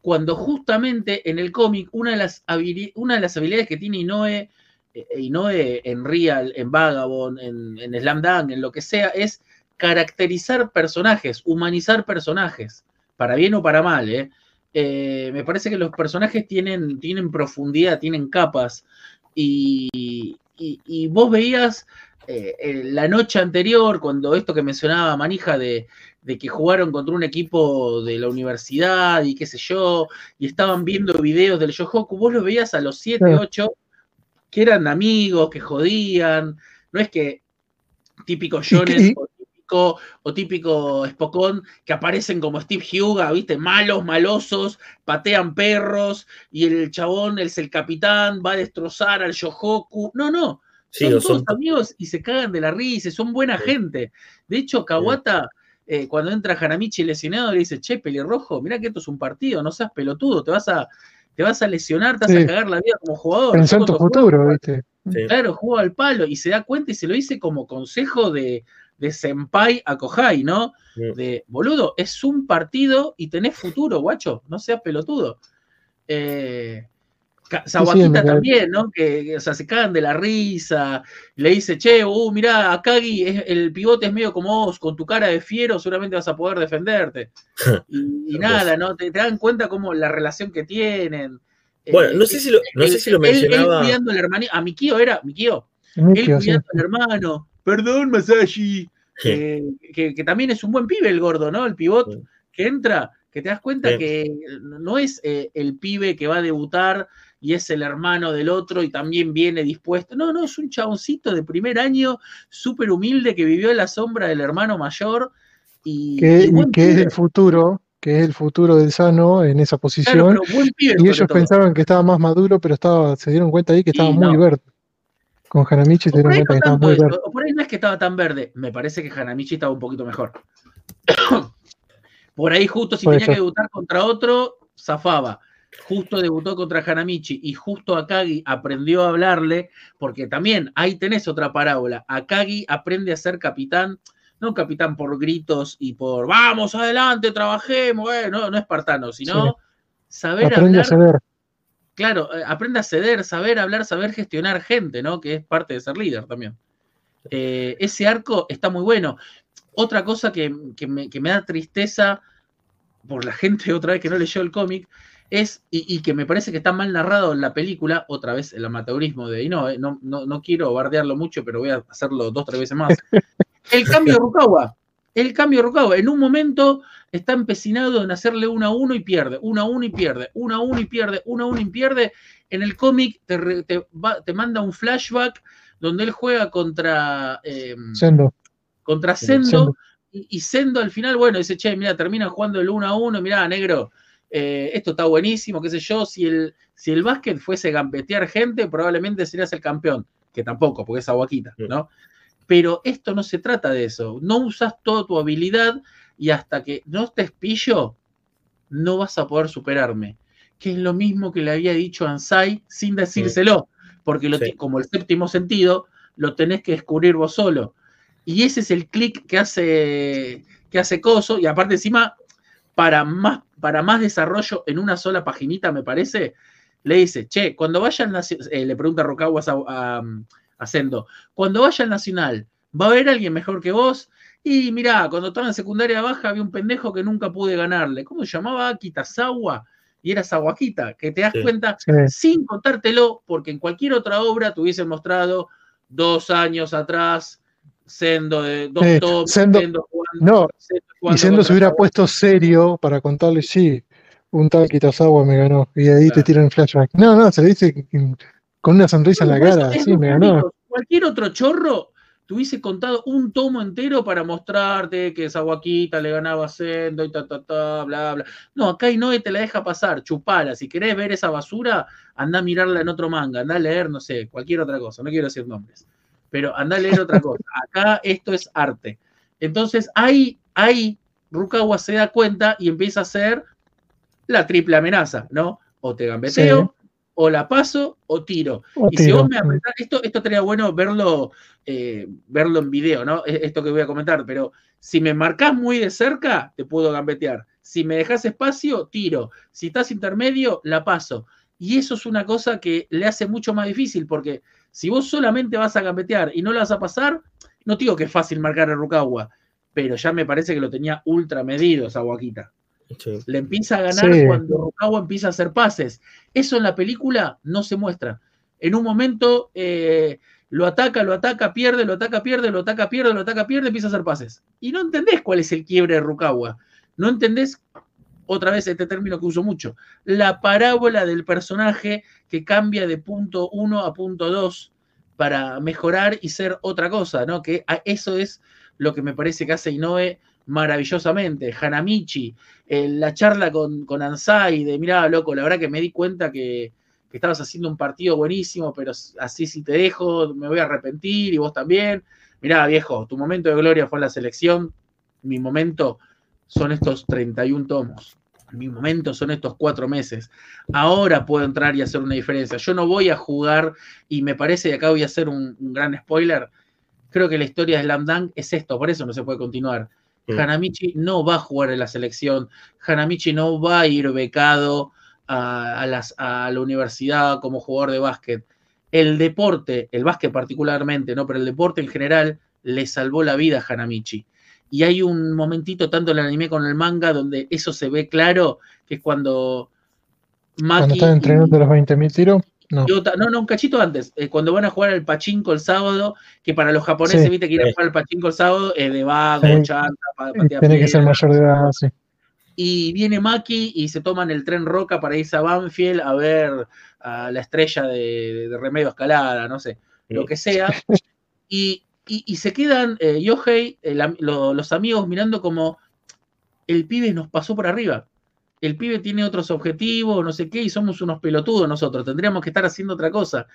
Cuando justamente en el cómic, una, de las una de las habilidades que tiene Inoue, eh, Inoue en Real, en Vagabond, en, en Slam Dunk, en lo que sea, es caracterizar personajes, humanizar personajes, para bien o para mal. ¿eh? Eh, me parece que los personajes tienen, tienen profundidad, tienen capas, y, y- y vos veías eh, la noche anterior, cuando esto que mencionaba Manija de, de que jugaron contra un equipo de la universidad y qué sé yo, y estaban viendo videos del Yohoku, vos los veías a los 7, Claro. 8, que eran amigos, que jodían, no es que típico Jones o típico, o típico Spokon que aparecen como Steve Huga, ¿viste? Malos, malosos, patean perros, y el chabón es el capitán, va a destrozar al Yohoku. No, no, Sí, son todos son- amigos y se cagan de la risa, son buena Sí. gente. De hecho, Kawata, eh, cuando entra Hanamichi lesionado, le dice, che, pelirrojo, mirá que esto es un partido, no seas pelotudo, te vas a, te vas a lesionar, te vas Sí. a cagar la vida como jugador. En tu cuando juego, futuro, ¿viste? sí. Claro, juega al palo y se da cuenta y se lo dice como consejo de, de Senpai a Kohai, ¿no? De, boludo, es un partido y tenés futuro, guacho, no seas pelotudo. Eh, también, ¿no? Que, que, o sea, se cagan de la risa, le dice, che, uh, mirá, Akagi, es- el pivote es medio como vos, con tu cara de fiero seguramente vas a poder defenderte. Y, y nada, ¿no? Te, te dan cuenta como la relación que tienen. Bueno, Eh, no sé si lo, no él- sé si lo él- él mencionaba. cuidando al hermanito, a Mikio era, Mikio, él Mikio, sí. cuidando al hermano, perdón, Masashi, que, que- que también es un buen pibe el gordo, ¿no? El pivot Sí. que entra que te das cuenta Sí. que no es eh, el pibe que va a debutar y es el hermano del otro y también viene dispuesto. No, no, es un chaboncito de primer año, súper humilde, que vivió en la sombra del hermano mayor y, Que, y y buen que es el futuro, que es el futuro del Sano en esa Claro, posición. pero buen pibe Y ellos todo. pensaban que estaba más maduro, pero estaba, se dieron cuenta ahí que estaba muy no. verde. Con Hanamichi se O por dieron ahí cuenta no que estaba muy verde. o por ahí no es que estaba tan verde. Me parece que Hanamichi estaba un poquito mejor. por ahí justo si tenía que debutar contra otro, zafaba. Justo debutó contra Hanamichi y justo Akagi aprendió a hablarle, porque también ahí tenés otra parábola. Akagi aprende a ser capitán, no capitán por gritos y por vamos adelante, trabajemos, eh, no, no espartano, sino Sí. saber Aprende a hablar. Claro, eh, aprende a ceder, saber hablar, saber gestionar gente, ¿no? Que es parte de ser líder también. Eh, ese arco está muy bueno. Otra cosa que, que me, que me da tristeza por la gente otra vez que no leyó el cómic es, y, y que me parece que está mal narrado en la película, otra vez el amateurismo de Inoue, no, no, no quiero bardearlo mucho, pero voy a hacerlo dos, tres veces más. El cambio de Rukawa. El cambio de Rukawa. En un momento está empecinado en hacerle uno a uno y pierde, uno a uno y pierde, uno a uno y pierde, uno a uno y pierde. En el cómic te, re- te va- te manda un flashback donde él juega contra, eh, Sendo. contra Sendo. Sendo y, y Sendo al final, bueno, dice, che, mira, termina jugando el uno a uno, mira, negro, eh, esto está buenísimo, qué sé yo, si el, si el básquet fuese gambetear gente, probablemente serías el campeón, que tampoco, porque es aguaquita, ¿no? Pero esto no se trata de eso, no usas toda tu habilidad y hasta que no estés pillo, no vas a poder superarme. Que es lo mismo que le había dicho Ansai sin decírselo, porque lo Sí. como el séptimo sentido, lo tenés que descubrir vos solo. Y ese es el clic que hace, que hace Coso, y aparte encima, para más, para más desarrollo en una sola paginita, me parece, le dice, che, cuando vaya al Nacional, le pregunta Rocaguas a, a, a Sendo, cuando vaya al Nacional, ¿va a haber alguien mejor que vos? Y mirá, cuando estaba en secundaria baja había un pendejo que nunca pude ganarle. ¿Cómo se llamaba? Kitazawa. Y era Sawakita, que te das Sí. cuenta Sí. sin contártelo, porque en cualquier otra obra te hubiesen mostrado dos años atrás, Sendo de dos Sendo- Sendo jugando, No, Sendo y Sendo se hubiera puesto serio para contarle, sí, un tal Kitazawa me ganó. Y ahí te tiran el flashback. No, no, se le dice con una sonrisa en la cara. Sí, me ganó. Cualquier otro chorro te hubiese contado un tomo entero para mostrarte que Sawakita le ganaba a Sendo y ta, ta, ta, bla, bla. No, acá Inoue te la deja pasar, chupala. Si querés ver esa basura, anda a mirarla en otro manga, anda a leer, no sé, cualquier otra cosa. No quiero decir nombres, pero anda a leer otra cosa. Acá esto es arte. Entonces, ahí, ahí Rukawa se da cuenta y empieza a hacer la triple amenaza, ¿no? O te gambeteo, o la paso, o tiro. O Y si vos me apretás, esto, esto estaría bueno verlo, eh, verlo en video, ¿no? Es- Esto que voy a comentar, pero si me marcás muy de cerca, te puedo gambetear. Si me dejas espacio, tiro. Si estás intermedio, la paso. Y eso es una cosa que le hace mucho más difícil, porque si vos solamente vas a gambetear y no la vas a pasar, no digo que es fácil marcar a Rukawa, pero ya me parece que lo tenía ultra medido esa guaquita. Sí. Le empieza a ganar Sí. cuando Rukawa empieza a hacer pases. Eso en la película no se muestra. En un momento eh, lo ataca, lo ataca, pierde, lo ataca, pierde, lo ataca, pierde, lo ataca, pierde, empieza a hacer pases. Y no entendés cuál es el quiebre de Rukawa. No entendés, otra vez este término que uso mucho, la parábola del personaje que cambia de punto 1 a punto 2 para mejorar y ser otra cosa, ¿no? Que eso es lo que me parece que hace Inoue maravillosamente. Hanamichi, eh, la charla con, con Ansai, de mirá, loco, la verdad que me di cuenta que, que estabas haciendo un partido buenísimo, pero así si te dejo, me voy a arrepentir y vos también. Mirá, viejo, tu momento de gloria fue la selección, mi momento son estos 31 tomos. Mi momento son estos cuatro meses. Ahora puedo entrar y hacer una diferencia. Yo no voy a jugar, y me parece, y acá voy a hacer un, un gran spoiler, creo que la historia de Slam Dunk es esto, por eso no se puede continuar. Hanamichi no va a jugar en la selección, Hanamichi no va a ir becado a, a las- a la universidad como jugador de básquet. El deporte, el básquet particularmente, ¿no? pero el deporte en general le salvó la vida a Hanamichi. Y hay un momentito, tanto en el anime como en el manga, donde eso se ve claro, que es cuando Maki Cuando están y- entrenando los 20.000 tiros, no. y otra- no, no, un cachito antes, eh, cuando van a jugar al pachinko el sábado, que para los japoneses, Sí. viste, que ir a jugar al pachinko el sábado es de vago, Sí. chanta, pa- Y patea tiene que ser mayor de edad, sí. y viene Maki y se toman el tren Roca para irse a Banfield a ver a la estrella de, Remedio Escalada, no sé, lo que sea. Y, se quedan eh, Yohei, los amigos mirando como el pibe nos pasó por arriba. El pibe tiene otros objetivos, no sé qué, y somos unos pelotudos nosotros. Tendríamos que estar haciendo otra cosa.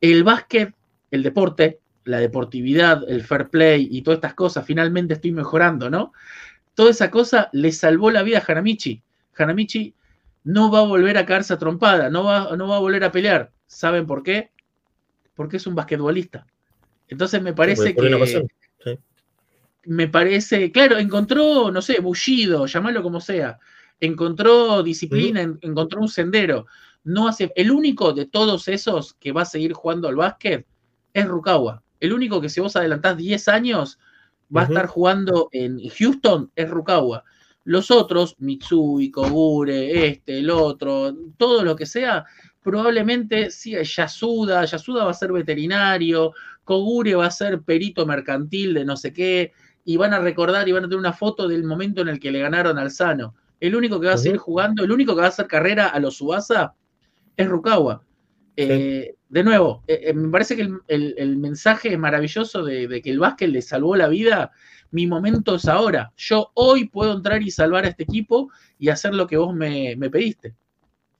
El básquet, el deporte, la deportividad, el fair play y todas estas cosas, finalmente estoy mejorando, ¿no? Toda esa cosa le salvó la vida a Hanamichi. Hanamichi no va a volver a caerse a trompada, no va, no va a volver a pelear. ¿Saben por qué? Porque es un basquetbolista. Entonces me parece que. Me parece, claro, encontró, no sé, bullido, llamarlo como sea. Encontró disciplina, encontró un sendero. No hace, el único de todos esos que va a seguir jugando al básquet es Rukawa. El único que si vos adelantás 10 años va a estar jugando en Houston es Rukawa. Los otros, Mitsui, Kogure, este, el otro, todo lo que sea, probablemente sí, Yasuda, Yasuda va a ser veterinario, Kogure va a ser perito mercantil de no sé qué, y van a recordar y van a tener una foto del momento en el que le ganaron al Sano. El único que va a seguir jugando, el único que va a hacer carrera a los Subasa es Rukawa. Eh, de nuevo, eh, eh, me parece que el, mensaje maravilloso de, que el básquet le salvó la vida. Mi momento es ahora. Yo hoy puedo entrar y salvar a este equipo y hacer lo que vos me, pediste.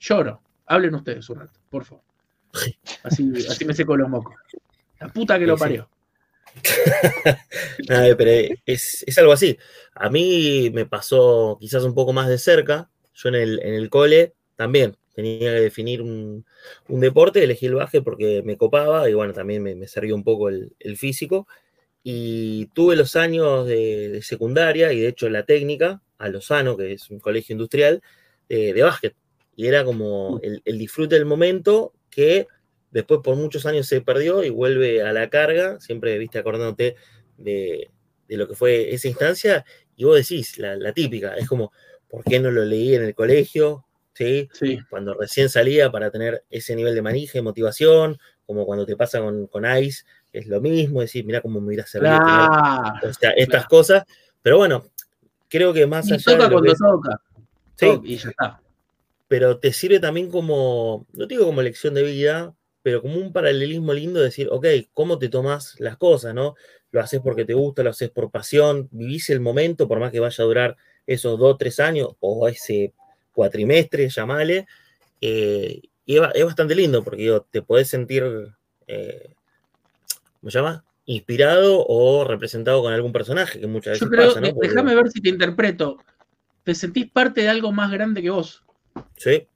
Lloro. Hablen ustedes un rato, por favor. Así, así me seco los mocos. La puta que lo parió. pero es, algo así. A mí me pasó quizás un poco más de cerca. Yo en el, en el cole también tenía que definir un, deporte, elegí el baje porque me copaba y bueno, también me, me servía un poco el, físico. Y tuve los años de, secundaria y de hecho la técnica a Lozano, que es un colegio industrial, de básquet. Y era como el, disfrute del momento que después por muchos años se perdió y vuelve a la carga, siempre viste acordándote de, lo que fue esa instancia, y vos decís, la, la, típica, es como, ¿por qué no lo leí en el colegio? ¿sí? Cuando recién salía para tener ese nivel de manija y motivación, como cuando te pasa con, con Ice, es lo mismo, decir, mira cómo me hubiera servido. o sea, estas cosas, pero bueno, creo que más allá. Toca cuando toca. Sí, y ya está. Pero te sirve también como, no digo como lección de vida, pero como un paralelismo lindo de decir, ok, ¿cómo te tomas las cosas, no? Lo haces porque te gusta, lo haces por pasión, vivís el momento, por más que vaya a durar esos dos, tres años, o ese cuatrimestre, llamale, eh, y es, bastante lindo porque te podés sentir, eh, ¿cómo se llama? Inspirado o representado con algún personaje, que muchas veces pasa, ¿no? Déjame ver si te interpreto. ¿Te sentís parte de algo más grande que vos? Sí.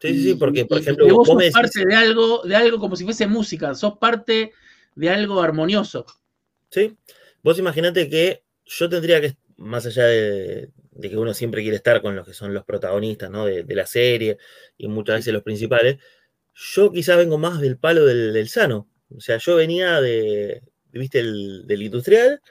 Sí, sí, porque, por ejemplo, vos, sos parte de algo, de algo como si fuese música, sos parte de algo armonioso. Sí. Vos imaginate que yo tendría que, más allá de, de que uno siempre quiere estar con los que son los protagonistas ¿no? de, la serie y muchas veces los principales, yo quizás vengo más del palo del, sano. O sea, yo venía de, viste, el, del industrial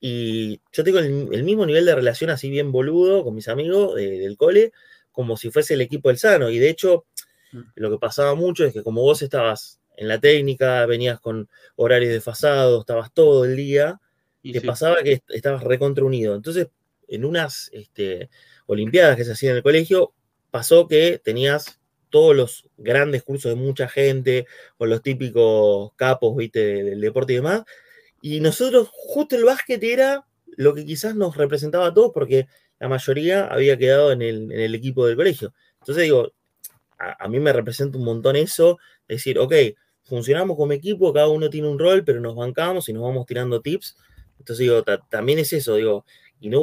y yo tengo el, mismo nivel de relación así bien boludo con mis amigos del cole, como si fuese el equipo del sano. Y de hecho, mm. lo que pasaba mucho es que como vos estabas en la técnica, venías con horarios desfasados, estabas todo el día, y te pasaba que estabas recontra unido. Entonces, en unas este, Olimpiadas que se hacían en el colegio, pasó que tenías todos los grandes cursos de mucha gente, con los típicos capos, viste, del deporte y demás. Y nosotros, justo el básquet era lo que quizás nos representaba a todos, porque la mayoría había quedado en el, equipo del colegio. Entonces digo, a, a, mí me representa un montón eso, decir, ok, funcionamos como equipo, cada uno tiene un rol, pero nos bancamos y nos vamos tirando tips. Entonces digo, también es eso, digo, y no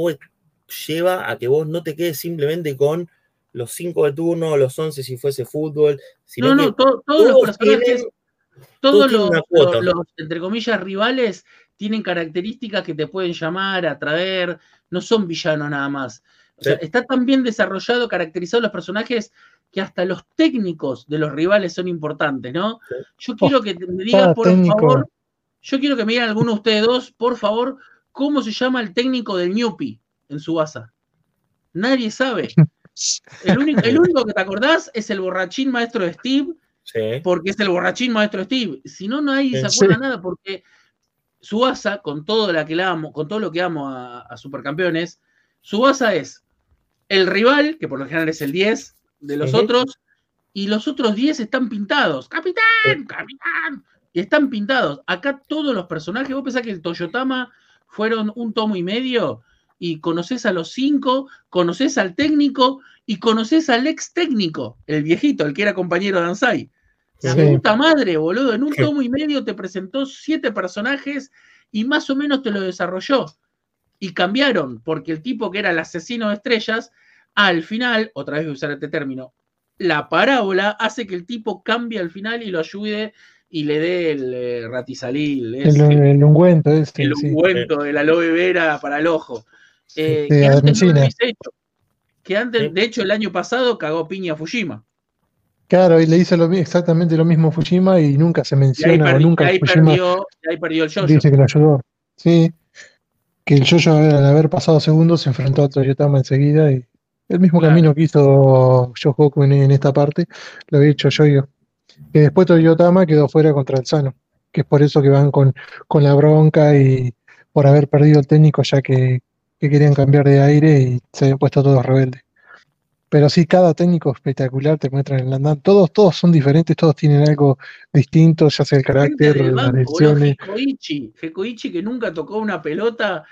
lleva a que vos no te quedes simplemente con los cinco de turno, los once si fuese fútbol. Sino no, no, todos, los personajes, todos, los, entre comillas, rivales tienen características que te pueden llamar, atraer, no son villanos nada más. está tan bien desarrollado, caracterizado los personajes que hasta los técnicos de los rivales son importantes, ¿no? Yo quiero que me digan, por favor, yo quiero que me digan alguno de ustedes dos, por favor, cómo se llama el técnico del Newpi en su base. Nadie sabe. El único, que te acordás es el borrachín maestro de Steve, porque es el borrachín maestro de Steve. Si no, nadie se acuerda nada, porque su asa, con todo, la que la amo, con todo lo que amo a, Supercampeones, su asa es el rival, que por lo general es el 10 de los otros, y los otros 10 están pintados. ¡Capitán! ¡Capitán! Y están pintados. Acá todos los personajes, vos pensás que el Toyotama fueron un tomo y medio y conoces a los cinco, conoces al técnico y conoces al ex técnico, el viejito, el que era compañero de Ansai. La Sí. puta madre, boludo. En un Sí. tomo y medio te presentó siete personajes y más o menos te lo desarrolló. Y cambiaron, porque el tipo que era el asesino de estrellas, al final, otra vez voy a usar este término, la parábola hace que el tipo cambie al final y lo ayude y le dé el eh, ratizalil, El, ese, el ungüento este, el sí. ungüento de la aloe vera para el ojo. Eh, De que antes no lo hecho. Que antes, Sí. de hecho, el año pasado cagó piña a Fushima. Claro, y le hizo lo, exactamente lo mismo a Fujima y nunca se Y ahí, menciona o nunca y ahí Fujima perdió, y ahí perdió el yoyo. dice que lo ayudó. Sí, que el Yoyo al haber pasado segundos se enfrentó a Toyotama enseguida y el mismo Claro. camino que hizo Yohoku en, en esta parte lo había hecho Yoyo. Que después Toyotama quedó fuera contra el Sano, que es por eso que van con, con la bronca y por haber perdido el técnico ya que, que querían cambiar de aire y se habían puesto todos rebeldes. Pero sí, cada técnico espectacular te muestran en el andam. Todos, todos son diferentes, todos tienen algo distinto, ya sea el carácter, del las decisiones. Hikoichi, Hikoichi que nunca tocó una pelota.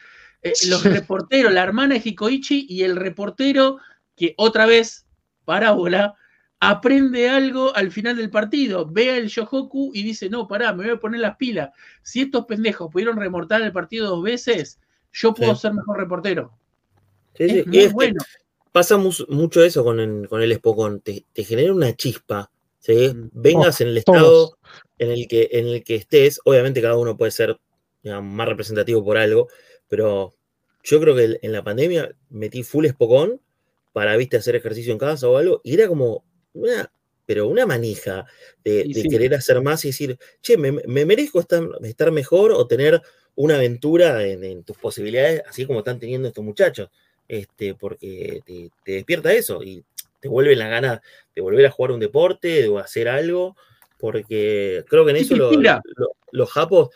eh, los reporteros, la hermana de Hikoichi y el reportero que otra vez, parábola, aprende algo al final del partido. Ve el Yohoku y dice, no, pará, me voy a poner las pilas. Si estos pendejos pudieron remortar el partido dos veces, yo puedo Sí. ser mejor reportero. Sí, sí. Es Y muy bueno. Pasa mucho eso con el, con el Espocón. Te, te genera una chispa. ¿sí? Mm. Vengas Oh, en el todos. estado en el, que, en el que estés. Obviamente cada uno puede ser digamos, más representativo por algo, pero yo creo que en la pandemia metí full Espocón para, viste, hacer ejercicio en casa o algo, y era como una, pero una manija de, Y de sí. querer hacer más y decir, che, me, me merezco estar, estar mejor o tener una aventura en, en tus posibilidades, así como están teniendo estos muchachos, este, porque te, te despierta eso y te vuelve la gana de volver a jugar un deporte, de hacer algo, porque creo que en eso te lo- inspira. lo- los japos,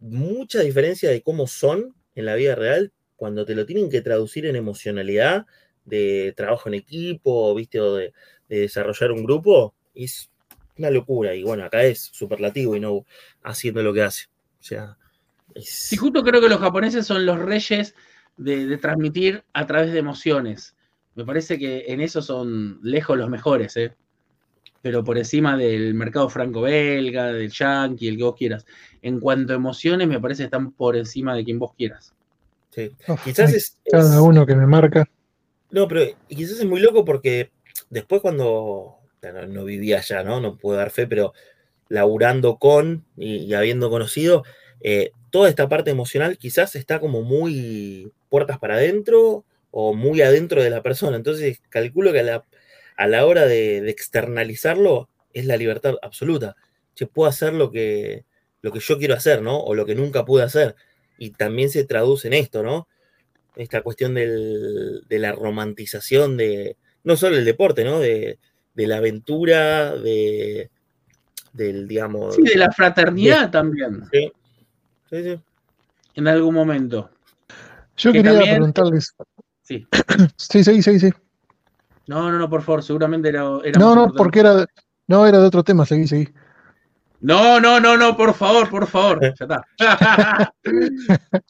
mucha diferencia de cómo son en la vida real, cuando te lo tienen que traducir en emocionalidad de trabajo en equipo, ¿viste? O de, de desarrollar un grupo, es una locura. Y bueno, acá es superlativo y no haciendo lo que hace. O sea, es- Sí, justo creo que los japoneses son los reyes de, de transmitir a través de emociones. Me parece que en eso son lejos los mejores, ¿eh? pero por encima del mercado franco-belga, del yankee, el que vos quieras. En cuanto a emociones, me parece que están por encima de quien vos quieras. sí. Uf, Quizás es, cada es- uno que me marca. No, pero quizás es muy loco porque después cuando no, no vivía allá, ¿no? No puedo dar fe, pero laburando con y, y habiendo conocido, eh, toda esta parte emocional quizás está como muy puertas para adentro o muy adentro de la persona. Entonces calculo que a la, a la hora de, de externalizarlo es la libertad absoluta. Che, puedo hacer lo que, lo que yo quiero hacer, ¿no? O lo que nunca pude hacer. Y también se traduce en esto, ¿no? esta cuestión del- de la romantización de, no solo el deporte, ¿no? De, de la aventura, de, del, digamos... Sí, de la fraternidad también, Sí, sí, sí. en algún momento. Yo Que quería también- preguntarles. Sí. Sí, sí, sí, sí. No, no, no, por favor, seguramente era. era No, no, importante. porque era. No, era de otro tema, seguí, seguí. No, no, no, no, por favor, por favor. Ya está.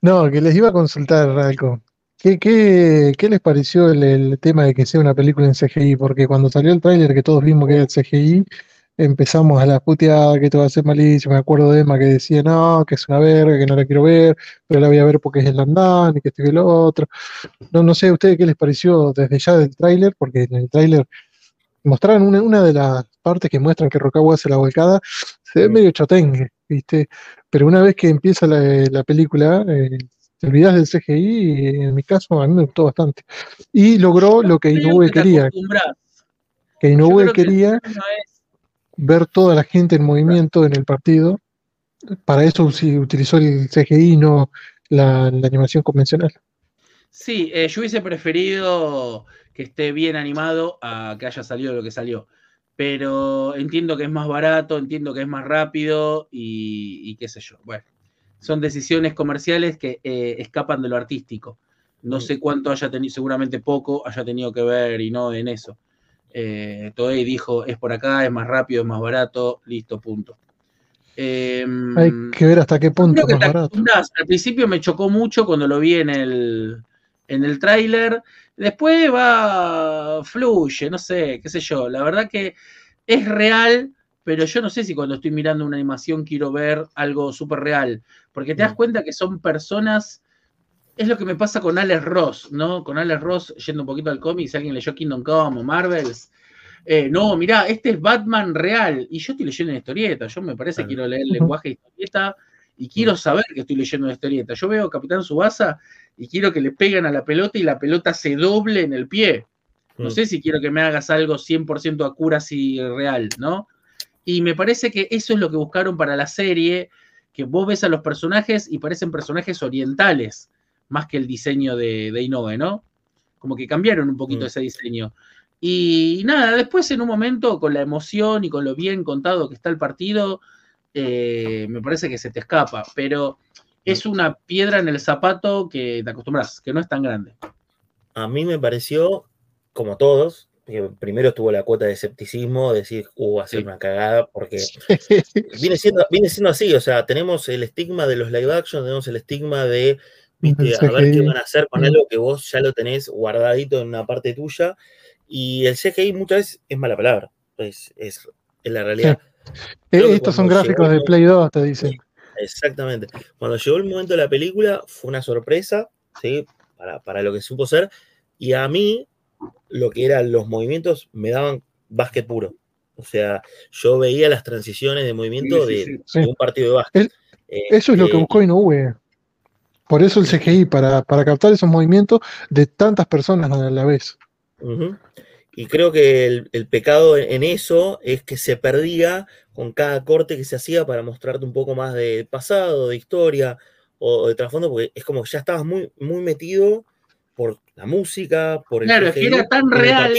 No, que les iba a consultar algo. ¿Qué, qué, qué les pareció el, el tema de que sea una película en CGI? Porque cuando salió el tráiler que todos vimos que era el CGI, empezamos a la puteada, que todo va a ser malísimo. Me acuerdo de Emma que decía, no, que es una verga, que no la quiero ver, pero la voy a ver porque es el Landán y que esto y que lo otro. No, no sé a ustedes qué les pareció desde ya del tráiler, porque en el tráiler mostraron una, una de las partes que muestran que Rokawa hace la volcada, se ve medio chotengue, ¿viste? Pero una vez que empieza la, la película, eh, te olvidas del CGI y en mi caso a mí me gustó bastante. Y logró lo que Inoue quería, que Inoue que quería es- ver toda la gente en movimiento en el partido. Para eso sí utilizó el CGI, no la, la animación convencional. Sí, eh, yo hubiese preferido que esté bien animado a que haya salido lo que salió. Pero entiendo que es más barato, entiendo que es más rápido y, y qué sé yo. Bueno, son decisiones comerciales que eh, escapan de lo artístico. No sé cuánto haya tenido, seguramente poco haya tenido que ver y no en eso. Eh, Toei dijo, es por acá, es más rápido, es más barato, listo, punto. Eh, Hay que ver hasta qué punto es más barato. Al principio me chocó mucho cuando lo vi en el, en el tráiler. Después va, fluye, no sé, qué sé yo. La verdad que es real, pero yo no sé si cuando estoy mirando una animación quiero ver algo súper real. Porque te das Mm. cuenta que son personas. Es lo que me pasa con Alex Ross, ¿no? Con Alex Ross, yendo un poquito al cómic, si alguien leyó Kingdom Come o Marvels. eh, no, mirá, este es Batman real. Y yo estoy leyendo una historieta. Yo me parece que quiero leer el lenguaje de historieta y quiero saber que estoy leyendo una historieta. Yo veo a Capitán Subasa y quiero que le peguen a la pelota y la pelota se doble en el pie. No Mm. sé si quiero que me hagas algo 100% accuracy real, ¿no? Y me parece que eso es lo que buscaron para la serie, que vos ves a los personajes y parecen personajes orientales, más que el diseño de, de ¿no? Como que cambiaron un poquito Mm. ese diseño. Y nada, después en un momento, con la emoción y con lo bien contado que está el partido, eh, me parece que se te escapa, pero es una piedra en el zapato que te acostumbras, que no es tan grande. A mí me pareció, como todos, que primero estuvo la cuota de escepticismo, decir, uh, va a ser Sí. una cagada, porque viene siendo, viene siendo así, o sea, tenemos el estigma de los live action, tenemos el estigma de, viste, a ver qué van a hacer con Mm. algo que vos ya lo tenés guardadito en una parte tuya, y el CGI muchas veces es mala palabra, es, es, es la realidad. Eh, estos son gráficos llegó de Play 2, te dicen. Exactamente. Cuando llegó el momento de la película, fue una sorpresa, ¿sí? Para, para lo que supo ser. Y a mí, lo que eran los movimientos, me daban básquet puro. O sea, yo veía las transiciones de movimiento Sí, sí, de, sí. Sí. de un partido de básquet. El- Eso es lo que Este, buscó Inoue. Por eso el CGI, para, para captar esos movimientos de tantas personas a la vez. Y creo que el, el pecado en, eso es que se perdía con cada corte que se hacía para mostrarte un poco más de pasado, de historia o de trasfondo, porque es como que ya estabas muy, muy metido por la música, por el Claro, es que era tan real.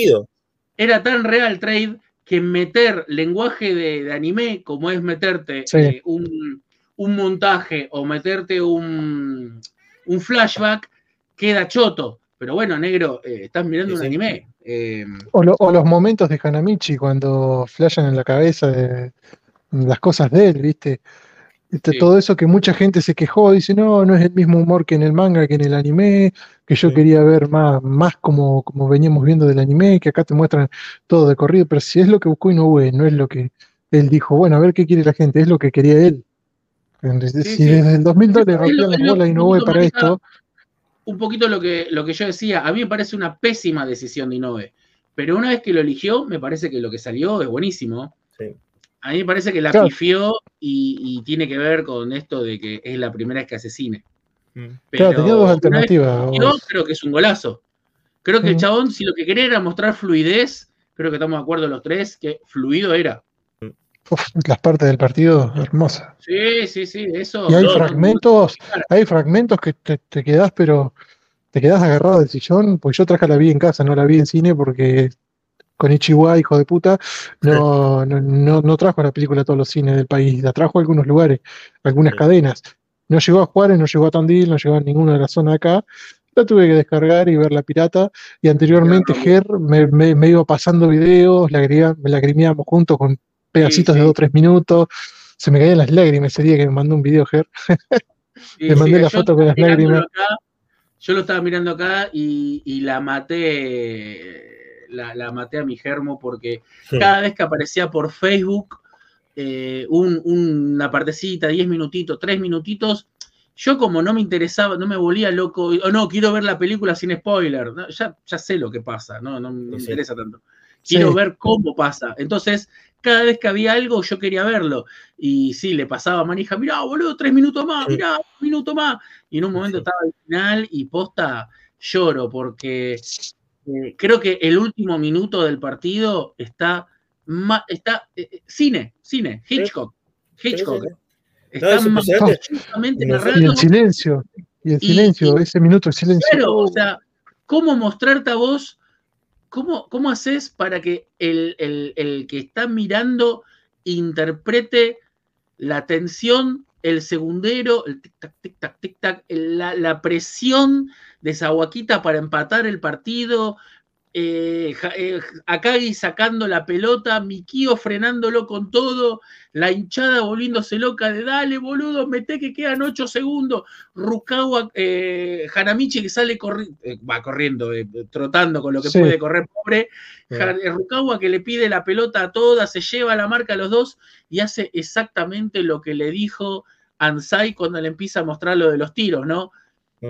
era tan real trade que meter lenguaje de, de anime como es meterte Sí. eh, un, un montaje o meterte un, un flashback queda choto. Pero bueno, negro, eh, estás mirando Sí, un anime. eh, O, lo- o los momentos de Hanamichi cuando flashan en la cabeza de las cosas de él, ¿viste? Este, Sí. Todo eso que mucha gente se quejó, dice, no, no es el mismo humor que en el manga, que en el anime, que yo Sí. quería ver más, más como, como veníamos viendo del anime, que acá te muestran todo de corrido, pero si es lo que buscó Inoue, no es lo que él dijo, bueno, a ver qué quiere la gente, es lo que quería él. Si sí. desde el 2002 le es las bolas un poquito para esto, un poquito lo que, lo que yo decía, a mí me parece una pésima decisión de Inoue. Pero una vez que lo eligió, me parece que lo que salió es buenísimo. Sí. A mí me parece que la Claro. pifió y, y tiene que ver con esto de que es la primera vez que hace cine. Mm. claro, Pero tenía dos alternativas. Yo creo que es un golazo. Creo que el chabón, si lo que quería era mostrar fluidez, creo que estamos de acuerdo los tres, que fluido era. Uf, las partes del partido hermosas. Sí, sí, sí, eso. Y hay no, no, fragmentos, hay fragmentos que te, te quedás, pero te quedás agarrado del sillón, pues yo traje la vi en casa, no la vi en cine porque con Ichiwa, hijo de puta, no, no, no, no trajo la película a todos los cines del país, la trajo a algunos lugares, algunas Sí. cadenas. No llegó a Juárez, no llegó a Tandil, no llegó a ninguna de las zonas de acá. La tuve que descargar y ver la pirata. Y anteriormente. Ger me, me- me iba pasando videos, me lagrimeábamos juntos con pedacitos sí. de 2 o 3 minutos. Se me caían las lágrimas ese día que me mandó un video Ger. Sí, Le mandé sí, la foto con las lágrimas. acá, yo lo estaba mirando acá y, y la maté, la, la maté a mi germo porque Sí. cada vez que aparecía por Facebook eh, un- una partecita, 10 minutitos, 3 minutitos, yo como no me interesaba, no me volvía loco, o no, quiero ver la película sin spoiler, no, ya, ya sé lo que pasa, no, no me Sí. interesa tanto. Quiero Sí. ver cómo pasa. Entonces, cada vez que había algo, yo quería verlo. Y sí, le pasaba a manija, mirá, boludo, tres minutos más, mirá, un minuto más. Y en un momento Sí. estaba al final y posta lloro porque eh, creo que el último minuto del partido está, ma- está eh, eh, cine, cine, Hitchcock. Hitchcock. Está No, y el Y narrado. el silencio, y el silencio, y- ese minuto de silencio. Claro, o sea, ¿cómo mostrarte a vos? ¿Cómo, cómo haces para que el, el- el que está mirando interprete la tensión el segundero, el tic-tac, tic-tac, tic-tac, la, la presión de Zahuaquita para empatar el partido, eh, eh, Akagi sacando la pelota, Mikio frenándolo con todo, la hinchada volviéndose loca de dale, boludo, mete que quedan 8 segundos, Rukawa, eh, Hanamichi que sale va corriendo, trotando con lo que puede correr, pobre, Rukawa que le pide la pelota a todas, se lleva la marca a los dos y hace exactamente lo que le dijo Ansai cuando le empieza a mostrar lo de los tiros, ¿no?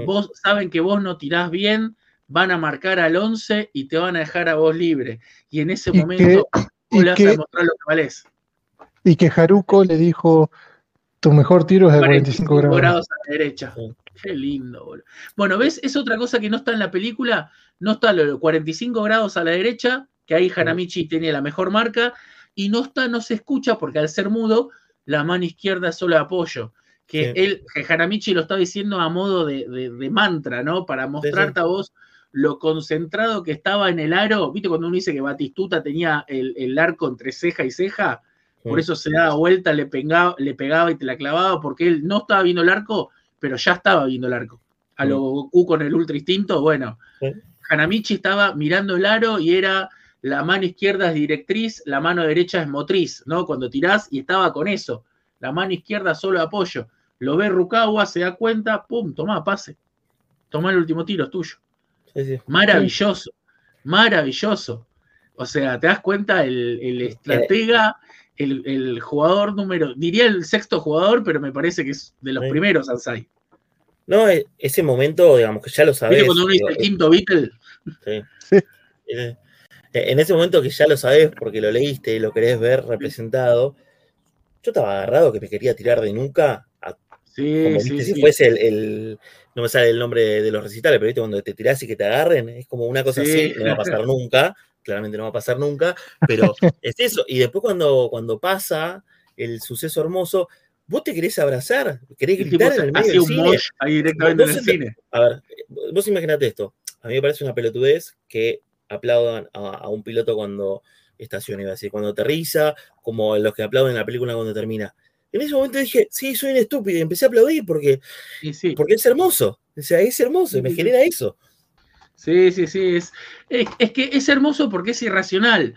Vos saben que vos no tirás bien, van a marcar al 11 y te van a dejar a vos libre. Y en ese momento vos le vas a demostrar lo que valés. Y que Haruko le dijo, tu mejor tiro es de 45, grados. a la derecha. Qué lindo, boludo. Bueno, ¿ves? Es otra cosa que no está en la película. No está los 45 grados a la derecha, que ahí Hanamichi tiene la mejor marca, y no está, no se escucha, porque al ser mudo, la mano izquierda es solo apoyo. Que él, que Hanamichi lo está diciendo a modo de, mantra, ¿no? Para mostrarte a vos lo concentrado que estaba en el aro, viste cuando uno dice que Batistuta tenía el, arco entre ceja y ceja, por eso se daba vuelta, le pegaba, le pegaba y te la clavaba, porque él no estaba viendo el arco, pero ya estaba viendo el arco. A lo Goku con el ultra instinto, bueno, Hanamichi estaba mirando el aro y era la mano izquierda es directriz, la mano derecha es motriz, ¿no? Cuando tirás y estaba con eso, la mano izquierda solo apoyo. Lo ve Rukawa, se da cuenta, pum, toma, pase. Toma el último tiro, es tuyo. Maravilloso, maravilloso. O sea, te das cuenta, el, estratega, el, jugador número, diría el sexto jugador, pero me parece que es de los primeros Ansai. No, e, ese momento, digamos, que ya lo sabes. cuando uno dice el quinto Beatle? Sí. Eh, en ese momento que ya lo sabes porque lo leíste y lo querés ver representado, yo estaba agarrado que me quería tirar de nuca Sí, sí, si fuese el, no me sale el nombre de, los recitales, pero ¿viste? cuando te tirás y que te agarren, es como una cosa así, no va a pasar nunca, claramente no va a pasar nunca, pero es eso. Y después cuando, cuando pasa el suceso hermoso, vos te querés abrazar, querés gritar en el medio del cine. ahí directamente en el cine. A ver, vos imaginate esto. A mí me parece una pelotudez que aplaudan a, un piloto cuando estaciona, iba a decir, cuando aterriza, como los que aplauden la película cuando termina. En ese momento dije, sí, soy un estúpido, y empecé a aplaudir porque, porque es hermoso. O sea, es hermoso, me genera eso. Sí, sí, sí. Es, es, que es hermoso porque es irracional.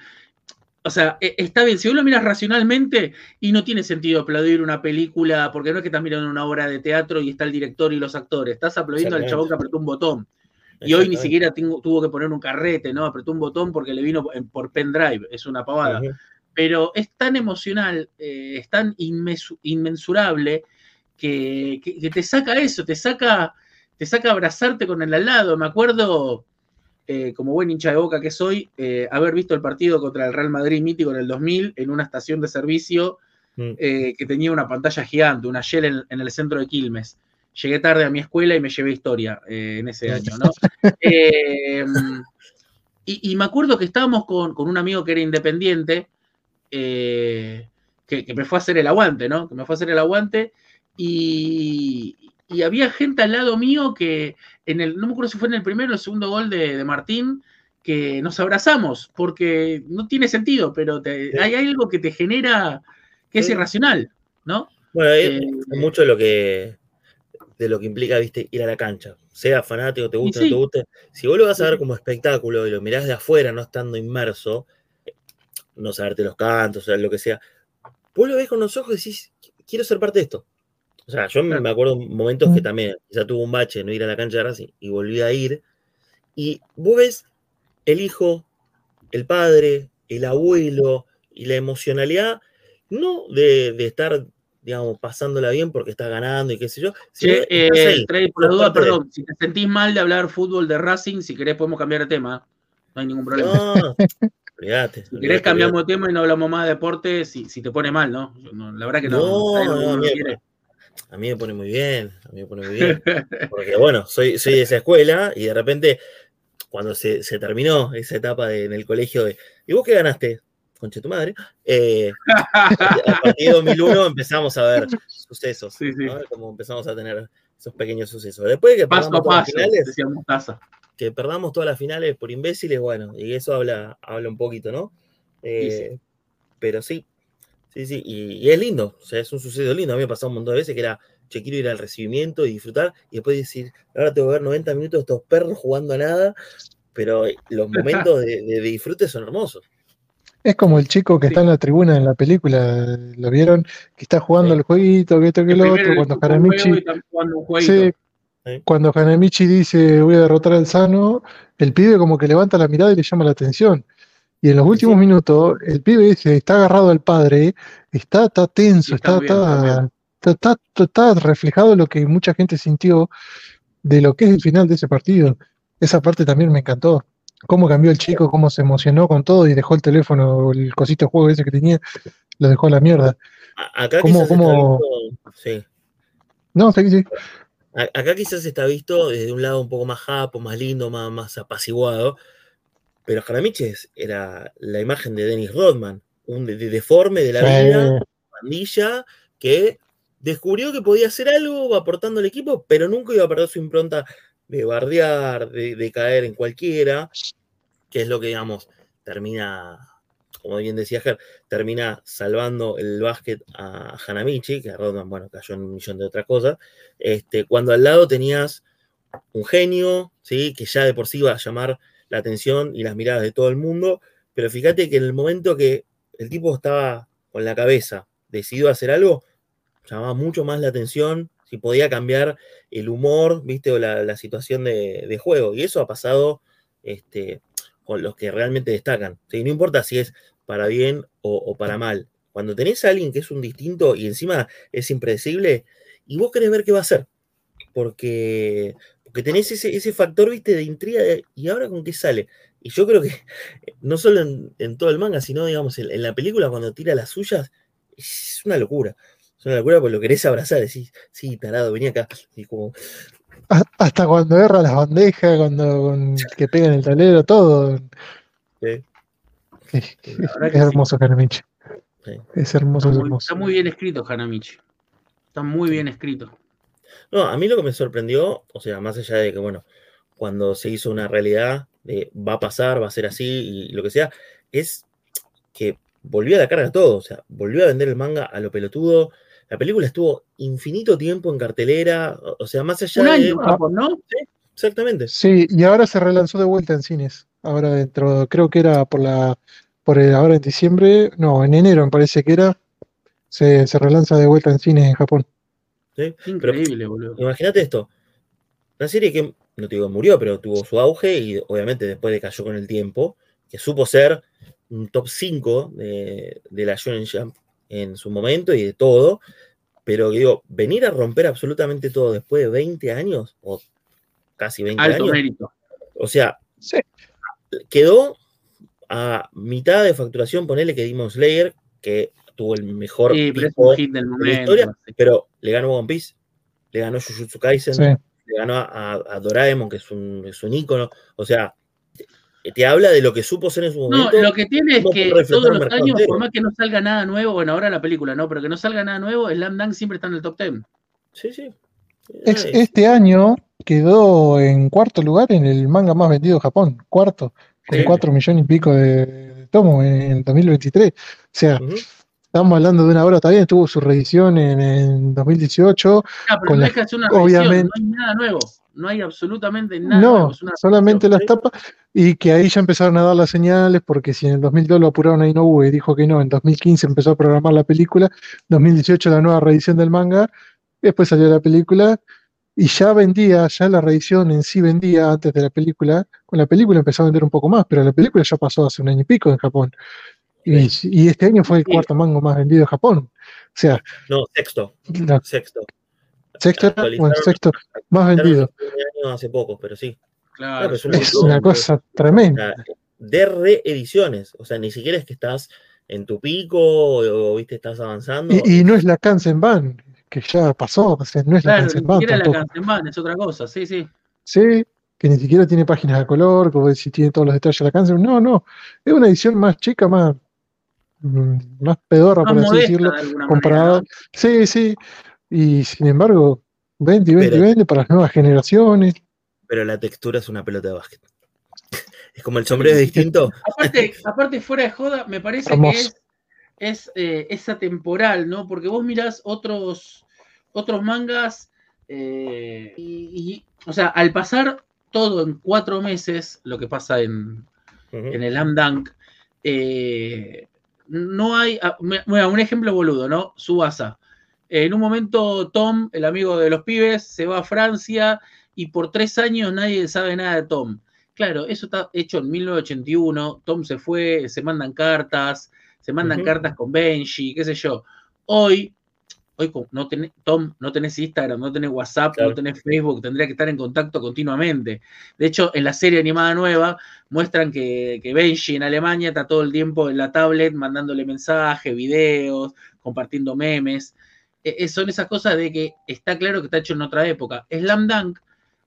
O sea, e, está bien, si uno lo miras racionalmente y no tiene sentido aplaudir una película, porque no es que estás mirando una obra de teatro y está el director y los actores, estás aplaudiendo al chabón que apretó un botón. Y hoy ni siquiera tuvo que poner un carrete, ¿no? Apretó un botón porque le vino por pendrive, es una pavada pero es tan emocional, eh, es tan inmensurable que, te saca eso, te saca, te saca abrazarte con el al lado. Me acuerdo, eh, como buen hincha de boca que soy, eh, haber visto el partido contra el Real Madrid mítico en el 2000 en una estación de servicio mm. que tenía una pantalla gigante, una Shell en, el centro de Quilmes. Llegué tarde a mi escuela y me llevé historia en ese año, ¿no? y, me acuerdo que estábamos con, con un amigo que era independiente eh, que, me fue a hacer el aguante, ¿no? Que me fue a hacer el aguante y, había gente al lado mío que en el, no me acuerdo si fue en el primero o el segundo gol de, Martín, que nos abrazamos, porque no tiene sentido, pero hay algo que te genera que es irracional, ¿no? Bueno, eh, mucho de lo que de lo que implica, viste, ir a la cancha. Sea fanático, te guste no te guste. Si vos lo vas a ver como espectáculo y lo mirás de afuera, no estando inmerso, no saberte los cantos, o sea, lo que sea, vos lo ves con los ojos y decís, quiero ser parte de esto. O sea, yo me acuerdo momentos que también ya tuve un bache no ir a la cancha de Racing y volví a ir. Y vos ves el hijo, el padre, el abuelo y la emocionalidad, no de, estar, digamos, pasándola bien porque está ganando y qué sé yo. Eh, por la duda, perdón, si te sentís mal de hablar fútbol de Racing, si querés podemos cambiar de tema. No hay ningún problema. No, si querés cambiamos de tema y no hablamos más de deporte, si, si te pone mal, ¿no? La verdad que no. no, a, mí, me pone muy bien, a mí me pone muy bien. Porque bueno, soy, soy de esa escuela y de repente, cuando se, terminó esa etapa en el colegio de, ¿y vos qué ganaste? Conche tu madre. Eh, a partir de 2001 empezamos a ver sucesos, sí, sí. Como empezamos a tener esos pequeños sucesos. Después de que paso a paso, decíamos casa que perdamos todas las finales por imbéciles, bueno, y eso habla, habla un poquito, ¿no? Eh, pero sí, Sí, sí, y, y es lindo, o sea, es un suceso lindo. A mí me ha pasado un montón de veces que era, che, quiero ir al recibimiento y disfrutar, y después decir, ahora tengo que ver 90 minutos de estos perros jugando a nada, pero los momentos de, disfrute son hermosos. Es como el chico que está en la tribuna en la película, ¿lo vieron? Que está jugando Sí. el jueguito, que esto, que El lo otro, cuando jueguito. sí, Cuando Hanamichi dice voy a derrotar al Sano, el pibe como que levanta la mirada y le llama la atención. Y en los últimos sí. minutos, el pibe dice, está agarrado al padre, está, está tenso, está está, está está, reflejado lo que mucha gente sintió de lo que es el final de ese partido. Esa parte también me encantó. Cómo cambió el chico, cómo se emocionó con todo y dejó el teléfono, el cosito de juego ese que tenía, lo dejó a la mierda. Acá ¿Cómo- cómo- sí. No, sí, sí. Acá quizás está visto desde un lado un poco más japo, más lindo, más, más apaciguado, pero Hanamichi es- era la imagen de Dennis Rodman, un de- de- deforme de la vida, pandilla, que descubrió que podía hacer algo aportando al equipo, pero nunca iba a perder su impronta de bardear, de, de caer en cualquiera, que es lo que, digamos, termina, como bien decía Ger, termina salvando el básquet a Hanamichi, que a Rodman, bueno, cayó en un millón de otras cosas, este, cuando al lado tenías un genio, ¿sí? que ya de por sí iba a llamar la atención y las miradas de todo el mundo, pero fíjate que en el momento que el tipo estaba con la cabeza decidido a hacer algo, llamaba mucho más la atención, si podía cambiar el humor, ¿viste? O la, situación de, de juego. Y eso ha pasado este, con los que realmente destacan. ¿sí? No importa si es para bien o, o para mal. Cuando tenés a alguien que es un distinto y encima es impredecible, y vos querés ver qué va a hacer. Porque, porque tenés ese, ese factor, viste, de intriga de, y ahora con qué sale. Y yo creo que no solo en, en todo el manga, sino, digamos, en, en la película cuando tira las suyas, es una locura. Es una locura porque lo querés abrazar, decís, sí, tarado, vení acá. Y como, a- hasta cuando erra las bandejas, cuando con- que pega en el tablero, todo. ¿sí? Es, que sí. hermoso Hanamichi. Sí. Es hermoso, Está es muy, hermoso. está muy bien escrito, Hanamichi. Está muy bien escrito. No, a mí lo que me sorprendió, o sea, más allá de que, bueno, cuando se hizo una realidad de va a pasar, va a ser así y lo que sea, es que volvió a la carga todo, o sea, volvió a vender el manga a lo pelotudo. La película estuvo infinito tiempo en cartelera, o o sea, más allá Un de... año, Japón, ¿no? Exactamente. Sí, y ahora se relanzó de vuelta en cines. Ahora dentro, creo que era por la, por el, ahora en diciembre, no, en enero me parece que era, se, se relanza de vuelta en cines en Japón. ¿sí? Increíble, boludo. Imagínate esto, una serie que, no te digo murió, pero tuvo su auge y obviamente después decayó con el tiempo, que supo ser un top 5 de, de la Shonen Jump en su momento y de todo, pero digo, venir a romper absolutamente todo después de 20 años, o casi 20 Alto años, mérito. o sea, Sí. quedó a mitad de facturación, ponele que Demon Slayer, que tuvo el mejor Sí, pero hit del de la momento. historia, sí. pero le ganó One Piece, le ganó Jujutsu Kaisen, Sí. le ganó a, a- Doraemon, que es un, es un ícono. O sea, te, te habla de lo que supo ser en su No, momento. lo que tiene es que todos los años, entero. por más que no salga nada nuevo, bueno, ahora la película no, pero que no salga nada nuevo, Slam Dunk siempre está en el top 10. Sí, sí. Ay, este año quedó en cuarto lugar en el manga más vendido de Japón, cuarto, con Sí. cuatro millones y pico de, de tomos en el 2023. O sea, estamos hablando de una obra, también tuvo su reedición en, en 2018. Ah, pero Con no la- es que hacer una obviamente- no hay nada nuevo. No hay absolutamente nada No, nuevo. Solamente las tapas, y que ahí ya empezaron a dar las señales, porque si en el 2002 lo apuraron a Inoue y dijo que no, en 2015 empezó a programar la película, 2018 la nueva reedición del manga, después salió la película, y ya vendía, ya la reedición en sí vendía antes de la película, con la película empezó a vender un poco más, pero la película ya pasó hace un año y pico en Japón, y, y este año fue el cuarto manga más vendido de Japón, o sea, No, sexto. Sexto. sexto, bueno, sexto más vendido, hace poco, pero sí. Claro, Claro, es un es una cosa tremenda. de reediciones. O sea, ni siquiera es que estás en tu pico o, o, viste, estás avanzando. Y, y no es la Kansenban, que ya pasó, o sea, no es la Claro, ni Kansenban siquiera la. Kansenban, es otra cosa, sí, sí. Sí, que ni siquiera tiene páginas de color, como si tiene todos los detalles de la Kansen. No, no, es una edición más chica, más, mm, más pedorra, Más por así decirlo, de alguna comparada. manera. ¿no? Sí, sí, y sin embargo, 20 y 20 y 20 para las nuevas generaciones. Pero la textura es una pelota de básquet. Es como el sombrero es distinto. Aparte, aparte, fuera de joda, me parece Hermoso. que es es eh, esa temporal, ¿no? Porque vos mirás otros, otros mangas eh, y, o sea, al pasar todo en cuatro meses, lo que pasa en, en el Amdank, eh, no hay, ah, bueno, un ejemplo boludo, ¿no? Subasa. En un momento Tom, el amigo de los pibes, se va a Francia y por tres años nadie sabe nada de Tom. Claro, eso está hecho en 1981, Tom se fue, se mandan cartas, se mandan cartas con Benji, qué sé yo. Hoy, hoy no tenés, Tom, no tenés Instagram, no tenés WhatsApp, no tenés Facebook, tendría que estar en contacto continuamente. De hecho, en la serie animada nueva muestran que, que Benji en Alemania está todo el tiempo en la tablet mandándole mensajes, videos, compartiendo memes. E, e, son esas cosas de que está claro que está hecho en otra época. Slam Dunk,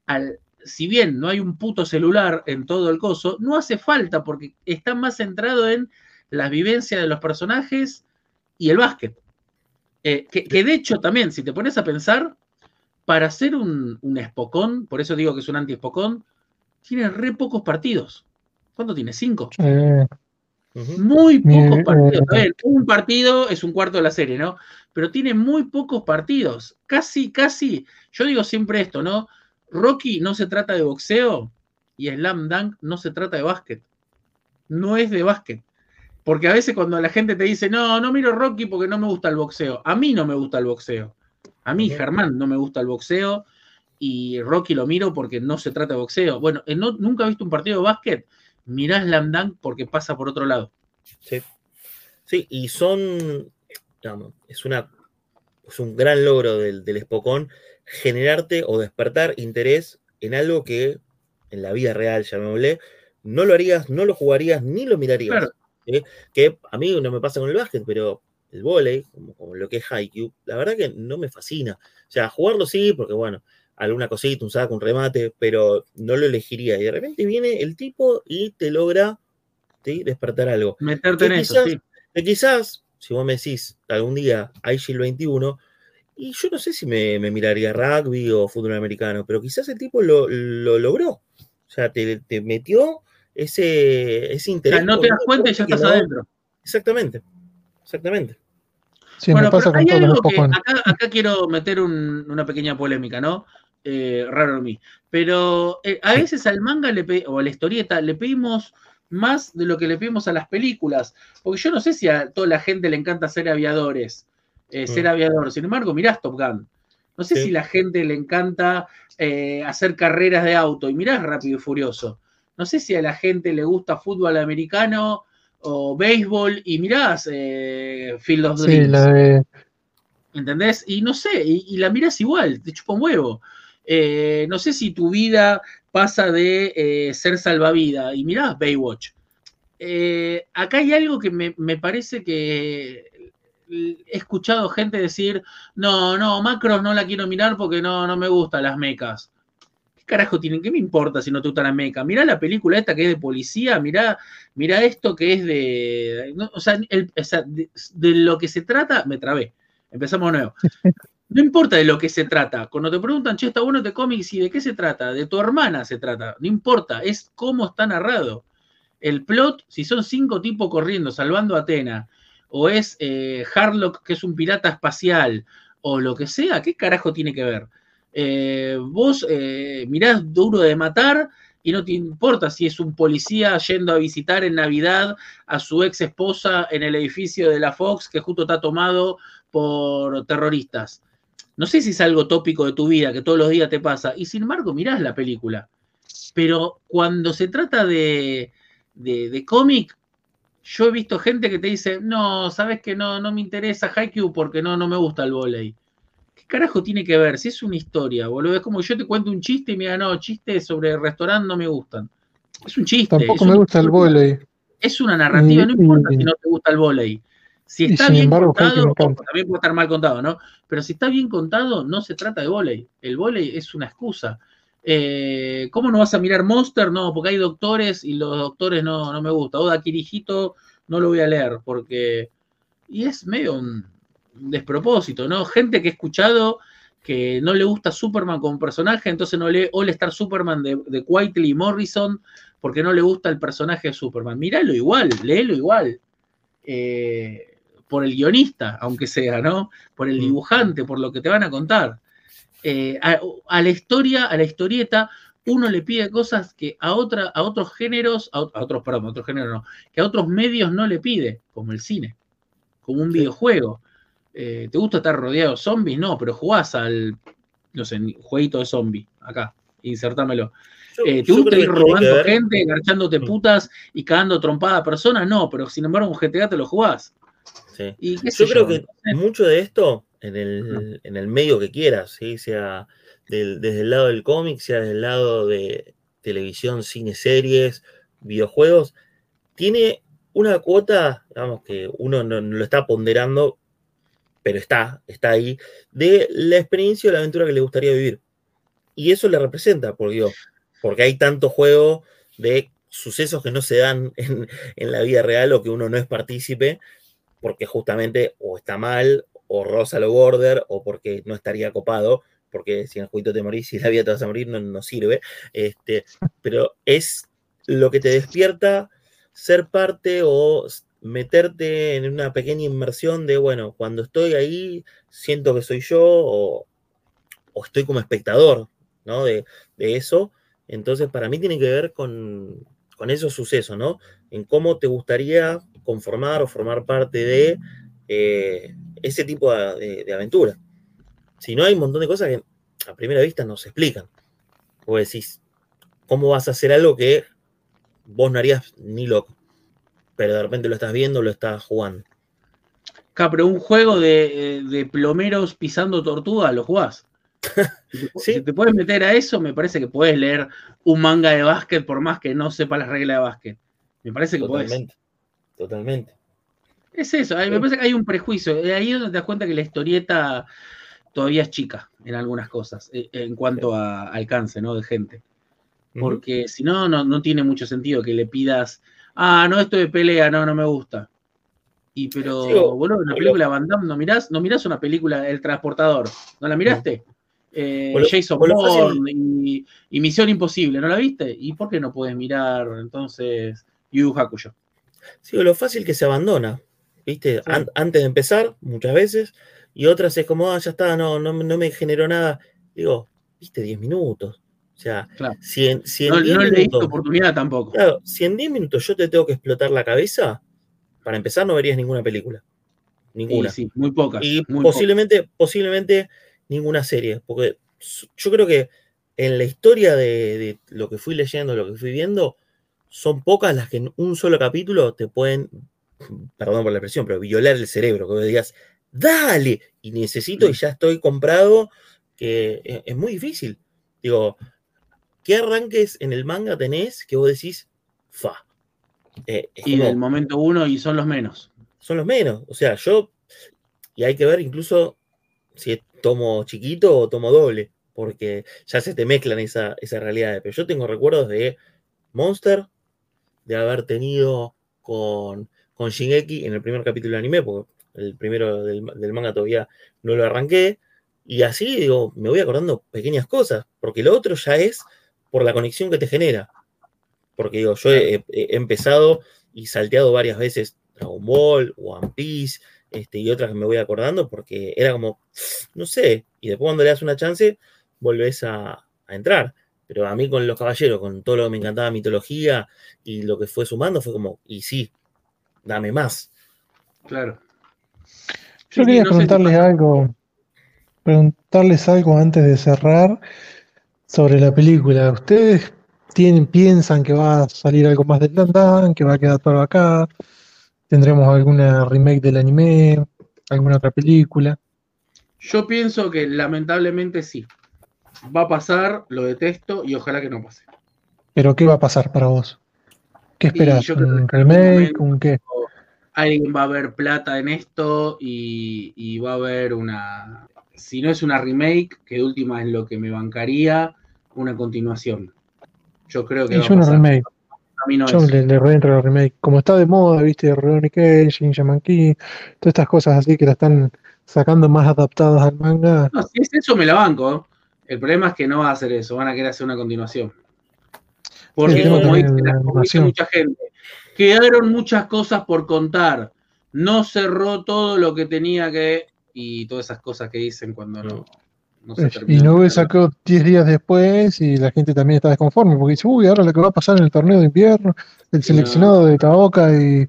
al, si bien no hay un puto celular en todo el coso, no hace falta porque está más centrado en las vivencias de los personajes y el básquet. Eh, que, de hecho también, si te pones a pensar, para hacer un, un espocón, por eso digo que es un anti-espocón, tiene re pocos partidos. ¿Cuánto tiene? ¿Cinco? Muy pocos partidos. A ver, un partido es un cuarto de la serie, ¿no? Pero tiene muy pocos partidos. Casi, casi. Yo digo siempre esto, ¿no? Rocky no se trata de boxeo y Slam Dunk no se trata de básquet. No es de básquet. Porque a veces cuando la gente te dice, no, no miro Rocky porque no me gusta el boxeo. A mí no me gusta el boxeo. A mí, Germán, no me gusta el boxeo. Y Rocky lo miro porque no se trata de boxeo. Bueno, eh, nunca he visto un partido de básquet. Mirá Slam porque pasa por otro lado. Sí. Sí, y son. es, una, es un gran logro del, del Espocón generarte o despertar interés en algo que en la vida real, llamémosle, no lo harías, no lo jugarías ni lo mirarías. Claro. Que a mí no me pasa con el básquet, pero el volei, como, lo que es Haikyuu, la verdad que no me fascina. O sea, jugarlo sí, porque bueno, alguna cosita, un saco, un remate, pero no lo elegiría. Y de repente viene el tipo y te logra despertar algo. Meterte en eso, sí. Que quizás, si vos me decís algún día hay 21, y yo no sé si me, miraría rugby o fútbol americano, pero quizás el tipo lo, logró. O sea, te, te metió ese, ese interés. no te das cuenta y ya estás adentro. Exactamente, exactamente. bueno, pasa hay algo que acá, quiero meter una pequeña polémica, ¿no? Eh, raro a mí. Pero eh, a veces al manga le o a la historieta le pedimos más de lo que le pedimos a las películas. Porque yo no sé si a toda la gente le encanta ser aviadores, eh, ser mm. aviador. Sin embargo, mirás Top Gun. No sé si la gente le encanta hacer carreras de auto y mirás Rápido y Furioso. No sé si a la gente le gusta fútbol americano o béisbol y mirás eh, Field of Dreams. ¿Entendés? Y no sé, y, la mirás igual, te chupa un huevo. Eh, no sé si tu vida pasa de eh, ser salvavidas y mirás Baywatch. acá hay algo que me, me, parece que he escuchado gente decir, no, no, Macros no la quiero mirar porque no, no me gustan las mecas carajo tienen? ¿Qué me importa si no te gusta la meca? Mirá la película esta que es de policía, mirá, mirá esto que es de. o, sea, de, lo que se trata, me trabé. Empezamos nuevo. No importa de lo que se trata. Cuando te preguntan, che, está bueno este cómic, ¿y de qué se trata? De tu hermana se trata. No importa, es cómo está narrado. El plot, si son cinco tipos corriendo, salvando a Atena, o es eh, Harlock, que es un pirata espacial, o lo que sea, ¿qué carajo tiene que ver? Eh, vos eh, mirás duro de matar y no te importa si es un policía yendo a visitar en Navidad a su ex esposa en el edificio de la Fox que justo está tomado por terroristas. No sé si es algo tópico de tu vida que todos los días te pasa y sin embargo mirás la película. Pero cuando se trata de, de, cómic, yo he visto gente que te dice, no, sabes que no, no me interesa Haikyuu porque no, no me gusta el volei carajo tiene que ver? Si es una historia, boludo. Es como yo te cuento un chiste y me diga, no, chistes sobre el restaurante no me gustan. Es un chiste. Tampoco me gusta el volei. Es una narrativa, no importa si no te gusta el volei. Si está bien contado, también puede estar mal contado, ¿no? Pero si está bien contado, no se trata de volei. El volei es una excusa. Eh, ¿Cómo no vas a mirar Monster? No, porque hay doctores y los doctores no, no me gusta. Oda Kirijito no lo voy a leer porque... Y es medio un, despropósito, ¿no? Gente que he escuchado que no le gusta Superman como personaje, entonces no lee All Star Superman de, de y Morrison porque no le gusta el personaje de Superman. Míralo igual, léelo igual. Eh, por el guionista, aunque sea, ¿no? Por el Mm. dibujante, por lo que te van a contar. Eh, a, a la historia, a la historieta, uno le pide cosas que a, otra, a otros géneros, a, ot- a otros, perdón, a otros géneros no, que a otros medios no le pide, como el cine, como un Sí. videojuego. Eh, ¿Te gusta estar rodeado de zombies? No, pero jugás al, no sé, jueguito de zombie, acá, insertámelo. Yo- Eh, ¿Te gusta ir robando ver- gente, garchándote Mm. putas y cagando trompada a personas? No, pero sin embargo un GTA te lo jugás. Sí. Y qué sé Yo creo que mucho de esto, en el, en el medio que quieras, ¿sí? sea del- desde el lado del cómic, sea desde el lado de televisión, cine, series, videojuegos, tiene una cuota, digamos que uno no, no lo está ponderando, pero está, está ahí, de la experiencia o la aventura que le gustaría vivir. Y eso le representa, porque, digo, porque hay tanto juego de sucesos que no se dan en, en la vida real o que uno no es partícipe, porque justamente o está mal, o rosa lo border, o porque no estaría copado, porque si en el jueguito te morís y la vida te vas a morir, no, no sirve. Este, pero es lo que te despierta ser parte o meterte en una pequeña inmersión de, bueno, cuando estoy ahí, siento que soy yo, o, o estoy como espectador, ¿no? De, de eso. Entonces, para mí tiene que ver con, con esos sucesos, ¿no? En cómo te gustaría conformar o formar parte de eh, ese tipo de, de- aventura. Si no, hay un montón de cosas que a primera vista no se explican. Vos decís, ¿cómo vas a hacer algo que vos no harías ni loco? Pero de repente lo estás viendo, lo estás jugando. Acá, pero un juego de, eh, de plomeros pisando tortuga, lo jugás. Si te, Sí. si te puedes meter a eso, me parece que puedes leer un manga de básquet por más que no sepa las reglas de básquet. Me parece que podés. Totalmente. Totalmente. Es eso, me parece que hay un prejuicio. eh, Ahí es donde te das cuenta que la historieta todavía es chica en algunas cosas, eh, en cuanto a alcance, ¿no? De gente. Porque si no, no, no tiene mucho sentido que le pidas, ah, no, esto de pelea, no, no me gusta. Y pero, Sí, o- boludo, una película Van Damme, ¿no mirás? ¿No mirás una película El Transportador? ¿No la miraste? Eh, lo- Jason Bourne y, y Misión Imposible, ¿no la viste? ¿Y por qué no puedes mirar entonces Yu Hakusho? Sí, o lo fácil que se abandona, ¿viste? Sí. An- antes de empezar, muchas veces, y otras es como, ah, ya está, no, no, no me generó nada. Digo, viste, 10 minutos. O sea, Claro. si en, si en No, 10 no le diste minutos, oportunidad tampoco. claro, si en 10 minutos yo te tengo que explotar la cabeza, para empezar no verías ninguna película. Ninguna. sí, muy pocas. Y muy posiblemente, posiblemente ninguna serie, porque yo creo que en la historia de, de lo que fui leyendo, lo que fui viendo, son pocas las que en un solo capítulo te pueden, perdón por la expresión, pero violar el cerebro, que vos digas, dale, y necesito y ya estoy comprado, que es, es muy difícil. Digo, ¿qué arranques en el manga tenés que vos decís, fa? Eh, Y como- del momento uno y son los menos. son los menos. O sea, yo, y hay que ver incluso si tomo chiquito o tomo doble, porque ya se te mezclan esa, esa realidad. Pero yo tengo recuerdos de Monster, de haber tenido con, con Shingeki en el primer capítulo del anime, porque el primero del, del manga todavía no lo arranqué. Y así, digo, me voy acordando pequeñas cosas, porque lo otro ya es por la conexión que te genera. Porque digo, yo he, he empezado y salteado varias veces Dragon Ball, One Piece, este, y otras que me voy acordando, porque era como, no sé, y después cuando le das una chance, volvés a, a entrar. Pero a mí con los caballeros, con todo lo que me encantaba mitología y lo que fue sumando, fue como, y sí, dame más. Claro. Yo Sí, quería no preguntarles algo, preguntarles algo antes de cerrar sobre la película. ¿Ustedes tienen, piensan que va a salir algo más de Dan Dan, que va a quedar todo acá? ¿Tendremos alguna remake del anime? ¿Alguna otra película? Yo pienso que lamentablemente sí. Va a pasar, lo detesto y ojalá que no pase. ¿Pero qué va a pasar para vos? ¿Qué creo ¿Un remake? ¿Un qué? Alguien va a ver plata en esto y, y va a haber una. Si no es una remake, que de última es lo que me bancaría, una continuación. Yo creo que Y va yo a una pasar. remake. A mí no Yo es. le, le reentro a la remake. Como está de moda, viste, Rurouni Kenshin, Shaman King, todas estas cosas así que la están sacando más adaptadas al manga. No, si es eso, me la banco. El problema es que no va a hacer eso, van a querer hacer una continuación. Porque, como, dice, la como dice mucha gente, quedaron muchas cosas por contar. no cerró todo lo que tenía que y todas esas cosas que dicen cuando no, no se Eh, Y. Nube sacó 10 días después y la gente también está desconforme porque dice, uy, ahora lo que va a pasar en el torneo de invierno, el seleccionado de Taoka y,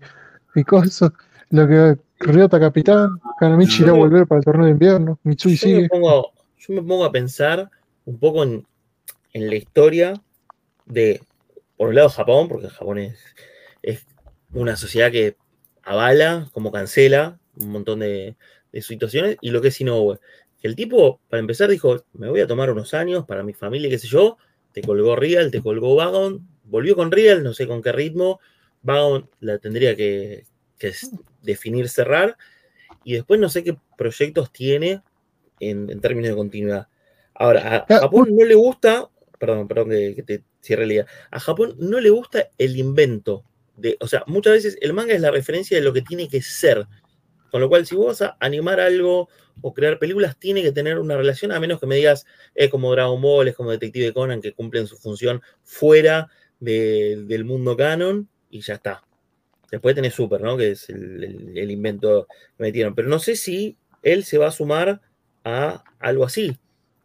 y cosas, lo que Ryota capitán, Kanamichi irá a volver para el torneo de invierno, Mitsui Yo me, sigue. pongo, yo me pongo a pensar un poco en, en la historia de, por un lado, Japón, porque Japón es, es una sociedad que avala, como cancela un montón de, de situaciones, y lo que es Inoue. Que el tipo, para empezar, dijo, me voy a tomar unos años para mi familia, qué sé yo, te colgó Real, te colgó Vagon, volvió con Real, no sé con qué ritmo, Vagon la tendría que, definir cerrar, y después no sé qué proyectos tiene en, en términos de continuidad. Ahora, a Ah, Japón no le gusta, perdón, perdón que, que te cierre la idea, a Japón no le gusta el invento. De, o sea, muchas veces el manga es la referencia de lo que tiene que ser. Con lo cual, si vos vas a animar algo o crear películas, tiene que tener una relación, a menos que me digas, es como Dragon Ball, es como Detective Conan, que cumplen su función fuera de- del mundo canon y ya está. Después tenés Super, ¿no? Que es el invento que metieron. Pero no sé si él se va a sumar a algo así,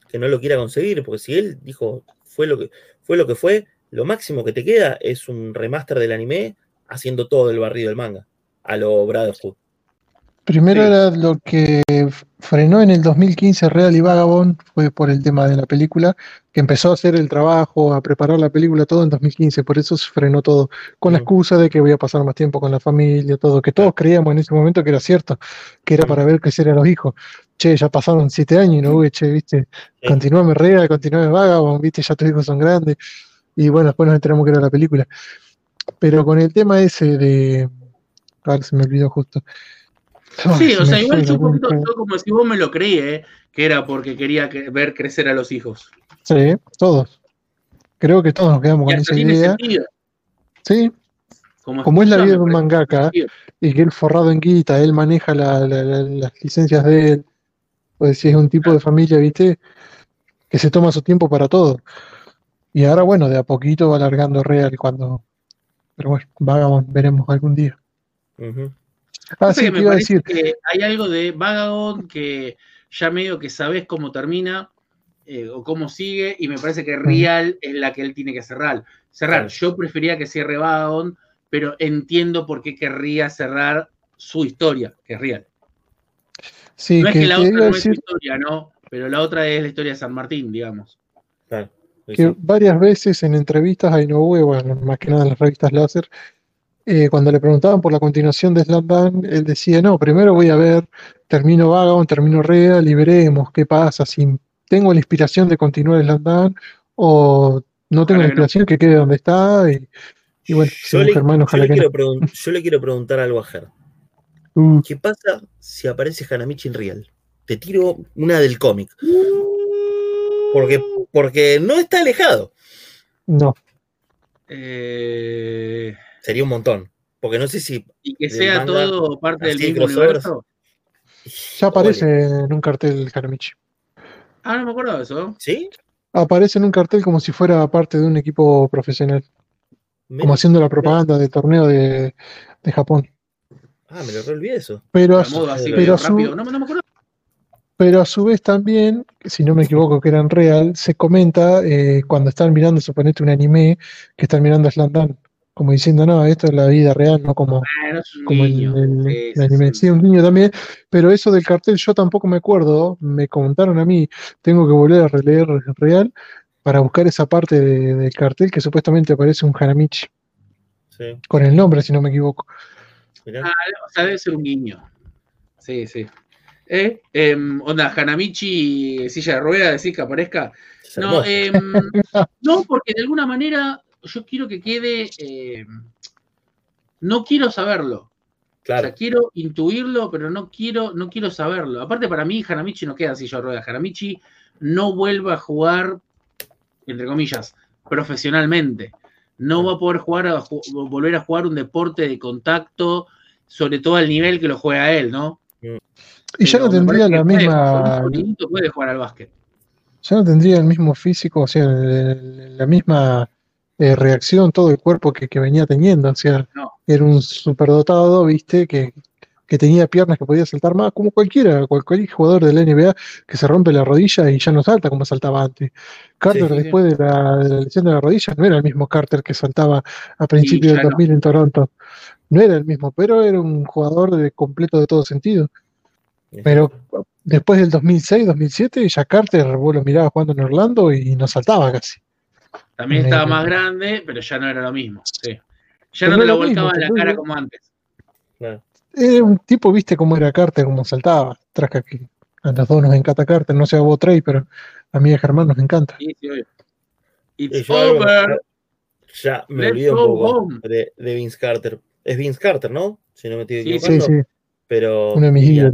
que no lo quiera conseguir, porque si él dijo, fue lo que fue, lo que fue lo máximo que te queda es un remaster del anime haciendo todo el barrido del manga, a lo Brotherhood. Primero Sí. era lo que frenó en el 2015 Real y Vagabond, fue por el tema de la película, que empezó a hacer el trabajo, a preparar la película todo en 2015, por eso se frenó todo, con la excusa de que voy a pasar más tiempo con la familia, todo, que todos creíamos en ese momento que era cierto, que era para ver crecer a los hijos. Che, ya pasaron siete años y no hubo, che, viste, Sí. continuame Real, continuame Vagabond, viste, ya tus hijos son grandes, y bueno, después nos enteramos que era la película. Pero con el tema ese de... A ver, se me olvidó justo. Sí, o sea, igual la yo, un poquito- punta. yo como si vos me lo creí, ¿eh? que era porque quería que- ver crecer a los hijos. Sí, todos. Creo que todos nos quedamos Y con esa tiene idea. sentido. Sí, Como, como es la vida de un mangaka sentido. y que él forrado en guita, él maneja la- la- la- las licencias de él, pues si es un tipo de familia, viste, que se toma su tiempo para todo. Y ahora, bueno, de a poquito va alargando Real cuando. Pero bueno, vamos, veremos algún día. Ah, sí, que me iba a parece decir. que hay algo de Vagabond que ya medio que sabes cómo termina eh, o cómo sigue, y me parece que Real es la que él tiene que cerrar. Cerrar. Claro. Yo prefería que cierre Vagabond, pero entiendo por qué querría cerrar su historia, que es Real. Sí, no es que la otra no es su historia, ¿no? Pero la otra es la historia de San Martín, digamos. Claro. Que sí. varias veces en entrevistas a Inoue, bueno, más que nada en las revistas láser, eh, cuando le preguntaban por la continuación de Slam Dunk, él decía, no, primero voy a ver, termino Vagabond, termino Real y veremos qué pasa, si tengo la inspiración de continuar Slam Dunk o no tengo Ojalá la que no. inspiración que quede donde está y, y bueno, Yo le, Germán, yo ojalá le que no. quiero pregun- yo le quiero preguntar algo a Ger. Uh, ¿Qué pasa si aparece Hanamichi en Real? Te tiro una del cómic. Porque, porque no está alejado. no, Eh, Sería un montón. Porque no sé si y que sea manga, todo parte del mismo universo. ya aparece en un cartel Hanamichi. Ah, no me acuerdo de eso. ¿Sí? Aparece en un cartel como si fuera parte de un equipo profesional, Me- como haciendo la propaganda del torneo de, de Japón. Ah, me lo olvidé eso. Pero a A su- así pero a su-. No, no me acuerdo. Pero a su vez también, si no me equivoco que era en real, se comenta eh, cuando están mirando, suponete un anime, que están mirando Slam Dunk, como diciendo, no, esto es la vida real, no como, Bueno, es un como el, niño. el- Sí, el sí, anime. sí. Sí, un niño también, pero eso del cartel yo tampoco me acuerdo, me comentaron a mí, tengo que volver a releer real para buscar esa parte de- del cartel que supuestamente aparece un Hanamichi, Sí, con el nombre, si no me equivoco. Ah, O sea, debe ser un niño. Sí, sí. ¿Eh? Em, onda, Hanamichi, silla de ruedas, decís que aparezca. No, em, no, porque de alguna manera yo quiero que quede. em, no quiero saberlo. O claro. sea, quiero intuirlo, pero no quiero, no quiero saberlo. Aparte, para mí, Hanamichi no queda en silla de ruedas. Hanamichi no vuelve a jugar, entre comillas, profesionalmente. No va a poder jugar a, volver a jugar un deporte de contacto, sobre todo al nivel que lo juega él, ¿no? Y ya no tendría la puede, misma, poquitito puede jugar al básquet. ya no tendría el mismo físico, o sea, la misma eh, reacción, todo el cuerpo que, que venía teniendo, o sea, No. era un superdotado, viste, que que tenía piernas que podía saltar más, como cualquiera, cualquier jugador de la NBA que se rompe la rodilla y ya no salta como saltaba antes. Carter, sí, sí. después de la, de la lesión de la rodilla, no era el mismo Carter que saltaba a principios del no. 2000 en Toronto. No era el mismo, pero era un jugador de completo de todo sentido. Pero después del 2006, 2007, ya Carter, vos lo mirabas jugando en Orlando y no saltaba casi. También estaba más grande, pero ya no era lo mismo. Sí. Ya Pero no te lo volcaba en la cara como antes. Claro. Era un tipo, viste cómo era Carter, cómo saltaba. Traja que a los dos nos encanta Carter, no sé a vos Trey, pero a mí y a Germán nos encanta. Sí, sí, obvio. It's algo- over. ya me Let's olvidé un poco de, de Vince Carter. Es Vince Carter, ¿no? Si no me estoy Sí, Sí, equivocando. sí. Pero Uno de mis a,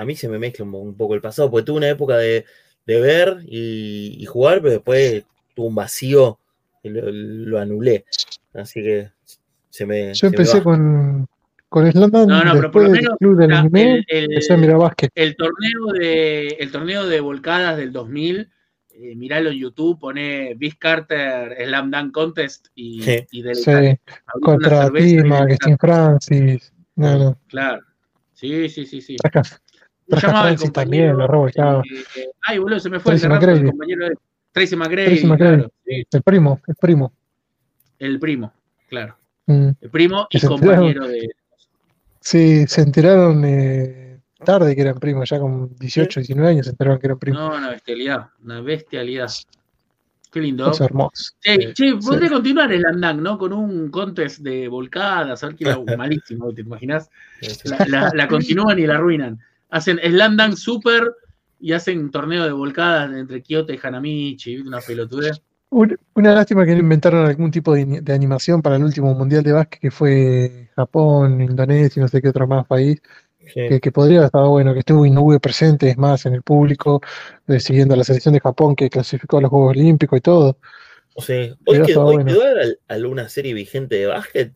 a mí se me mezcla un, un poco el pasado, porque tuve una época de, de ver y, y jugar, pero después tuve un vacío y lo, lo anulé. Así que se me. Yo se me empecé va. con, con Slamdan No, no, pero por después lo menos club del Ya, anime, el, el- empecé a mirar básquet. el torneo de el torneo de volcadas del 2000 eh, miralo en YouTube pone Vince Carter Slam Dunk Contest y, Sí. y del Sí, contra Tima, Christine Francis. No, no. claro sí sí sí sí Traja, ¿Cómo Traja llamaba el Francis también, la revolcaba. Eh, eh, ay boludo se me fue rato el compañero de Tracy McGrady, Tracy McGrady. claro, sí, El primo, el primo. el primo claro Mm. el primo y se compañero de Sí, se enteraron eh, tarde que eran primos, ya con 18, 19 años se enteraron que eran primos. no una bestialidad una bestialidad qué lindo Es hermoso. Che, che, podría continuar el Andang, ¿no? Con un contest de volcadas, a ver era malísimo, ¿te imaginas? La, la- la continúan y la arruinan. Hacen Slam Dunk Super y hacen torneo de volcadas entre Kyoto y Hanamichi, una pelotudez. Un- Una lástima que no inventaron algún tipo de, de animación para el último mundial de básquet que fue Japón, Indonesia y no sé qué otro más país, Sí. que, que podría haber estado bueno, que estuvo Inoue presente, es más, en el público, eh, siguiendo a la selección de Japón que clasificó a los Juegos Olímpicos y todo. O sea, hoy, quedó, hoy bueno. quedó al- alguna serie vigente de básquet.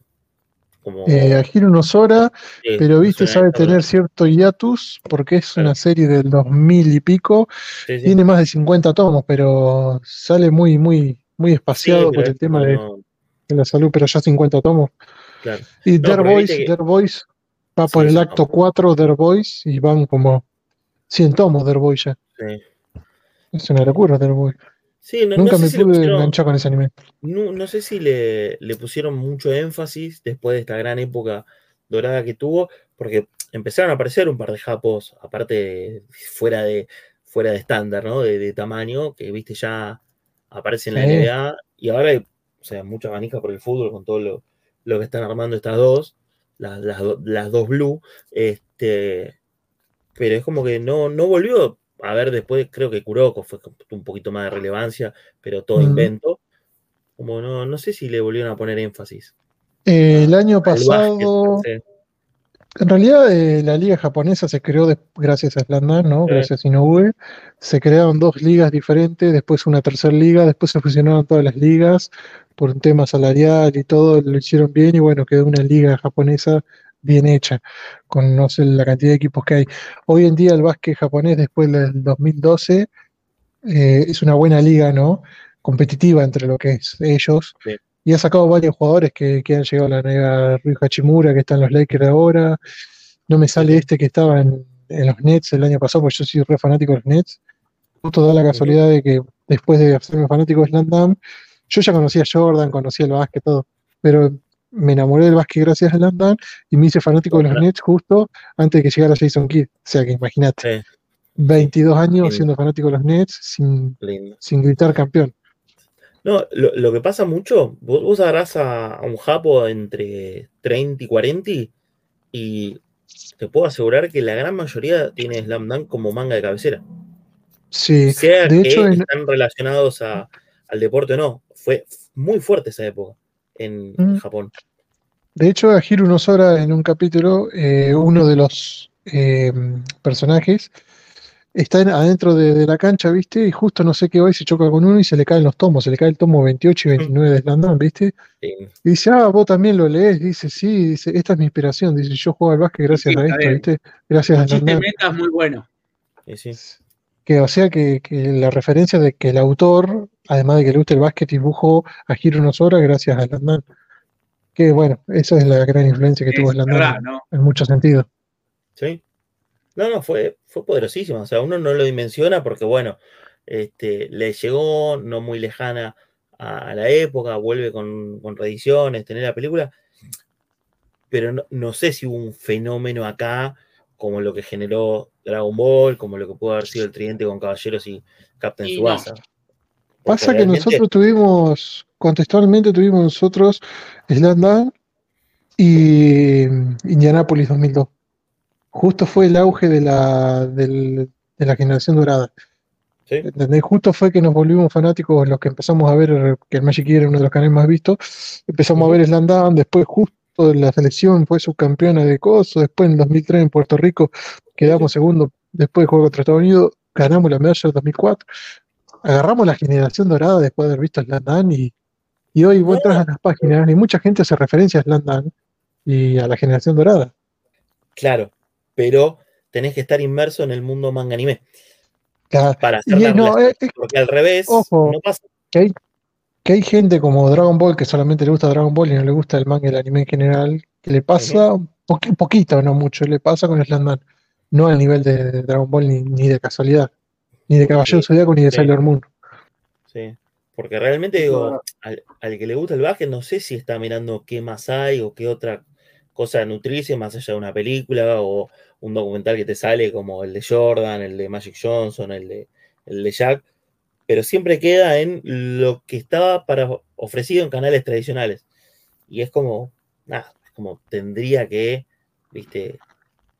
Como, Eh, Akira Unosora, eh, pero viste, sabe tener cierto hiatus, porque es Claro. una serie del 2000 y pico, sí, sí. tiene más de 50 tomos, pero sale muy, muy, muy espaciado por el tema de, la salud, pero ya 50 tomos. claro. Y No, Boys, viste que- va por el acto vamos. 4, Dear Boys, y van como 100 tomos Dear Boys ya. Es una locura Dear Boys. Sí, no, Nunca no sé me si le pude pusieron- enganchar con ese anime. No, no sé si le, le pusieron mucho énfasis después de esta gran época dorada que tuvo, porque empezaron a aparecer un par de japos, aparte fuera de fuera de estándar, ¿no? De, de tamaño, que viste ya aparece en la. NBA, y ahora hay, o sea, mucha manija por el fútbol con todo lo, lo que están armando estas dos, las, las, las dos blue, este, pero es como que no, no volvió a ver después, creo que Kuroko fue un poquito más de relevancia, pero todo Mm. invento. Como no, no sé si le volvieron a poner énfasis. Eh, el año básquet, pasado, en realidad eh, la liga japonesa se creó de- gracias a Slandan, ¿no? Gracias a Inoue. Se crearon dos ligas diferentes, después una tercera liga, después se fusionaron todas las ligas por un tema salarial y todo, lo hicieron bien y bueno, quedó una liga japonesa bien hecha, con no sé la cantidad de equipos que hay. Hoy en día el básquet japonés, después del 2012, eh, es una buena liga, ¿no? Competitiva entre lo que es ellos. Sí. Y ha sacado varios jugadores que, que han llegado a la NBA, Rui Hachimura, que está en los Lakers ahora. No me sale este que estaba en, en los Nets el año pasado, porque yo soy re fanático de los Nets. Justo da la casualidad de que después de hacerme fanático de Slam yo ya conocía a Jordan, conocía el básquet, todo. Pero me enamoré del básquet gracias a Slam Dunk y me hice fanático de los. Nets justo antes de que llegara Jason Kidd. O sea que imagínate, Sí, 22 años siendo fanático de los Nets sin, lindo. sin gritar campeón. No, lo, lo que pasa mucho, vos, vos agarrás a, a un japo entre 30 y 40 y te puedo asegurar que la gran mayoría tiene Slam Dunk como manga de cabecera. Sí, sea de que hecho, en- están relacionados a- al deporte o no. Fue muy fuerte esa época en, Mm. Japón. De hecho, a Hiro Nosora en un capítulo, eh, uno de los eh, personajes está en- adentro de, de la cancha, ¿viste? Y justo no sé qué va y se choca con uno y se le caen los tomos, se le cae el tomo 28 y 29 de Slandam, ¿viste? Sí, Y dice, ah, vos también lo lees, dice, sí, dice, esta es mi inspiración, dice, yo juego al básquet gracias Sí, a esto, bien. ¿viste? Gracias a El chiste Slandam. meta es muy bueno. sí, sí. Que, o sea, que, que la referencia de que el autor, además de que le guste el básquet, dibujó a Hiro Nosora gracias a Slandam. Que bueno, esa es la gran influencia que tuvo verdad, ¿no? en muchos sentidos. Sí. No, no, fue, fue poderosísima. O sea, uno no lo dimensiona porque, bueno, este, le llegó no muy lejana a, la época, vuelve con, con reediciones, tener la película. Pero no, no, sé si hubo un fenómeno acá como lo que generó Dragon Ball, como lo que pudo haber sido el tridente con Caballeros y Captain y Subasa. Pasa que nosotros tuvimos, contextualmente tuvimos nosotros Slam y Indianapolis 2002. Justo fue el auge de la, de la generación dorada. ¿Sí? Justo fue que nos volvimos fanáticos los que empezamos a ver que el Magic era uno de los canales más vistos. Empezamos a ver Slam después justo la selección fue subcampeona de COSO, después en el 2003 en Puerto Rico quedamos segundo, después de juego contra Estados Unidos, ganamos la medalla del 2004, agarramos la generación dorada después de haber visto Slandan y, y hoy vos entras a las páginas y mucha gente hace referencia a Slandan y a la generación dorada. Claro, pero tenés que estar inmerso en el mundo manga anime. Para hacer la no, porque al revés no pasa. Que que hay gente como Dragon Ball que solamente le gusta Dragon Ball y no le gusta el manga y el anime en general, que le pasa un poquito, no mucho, le pasa con Slandman. No al nivel de, Dragon Ball ni, de casualidad, ni de Caballero Zodíaco ni de Sailor Moon. Sí, porque realmente digo, al, que le gusta el básquet, no sé si está mirando qué más hay o qué otra cosa nutricia más allá de una película o un documental que te sale como el de Jordan, el de Magic Johnson, el de, el de Jack pero siempre queda en lo que estaba para, ofrecido en canales tradicionales. Y es como, nada, como tendría que, viste,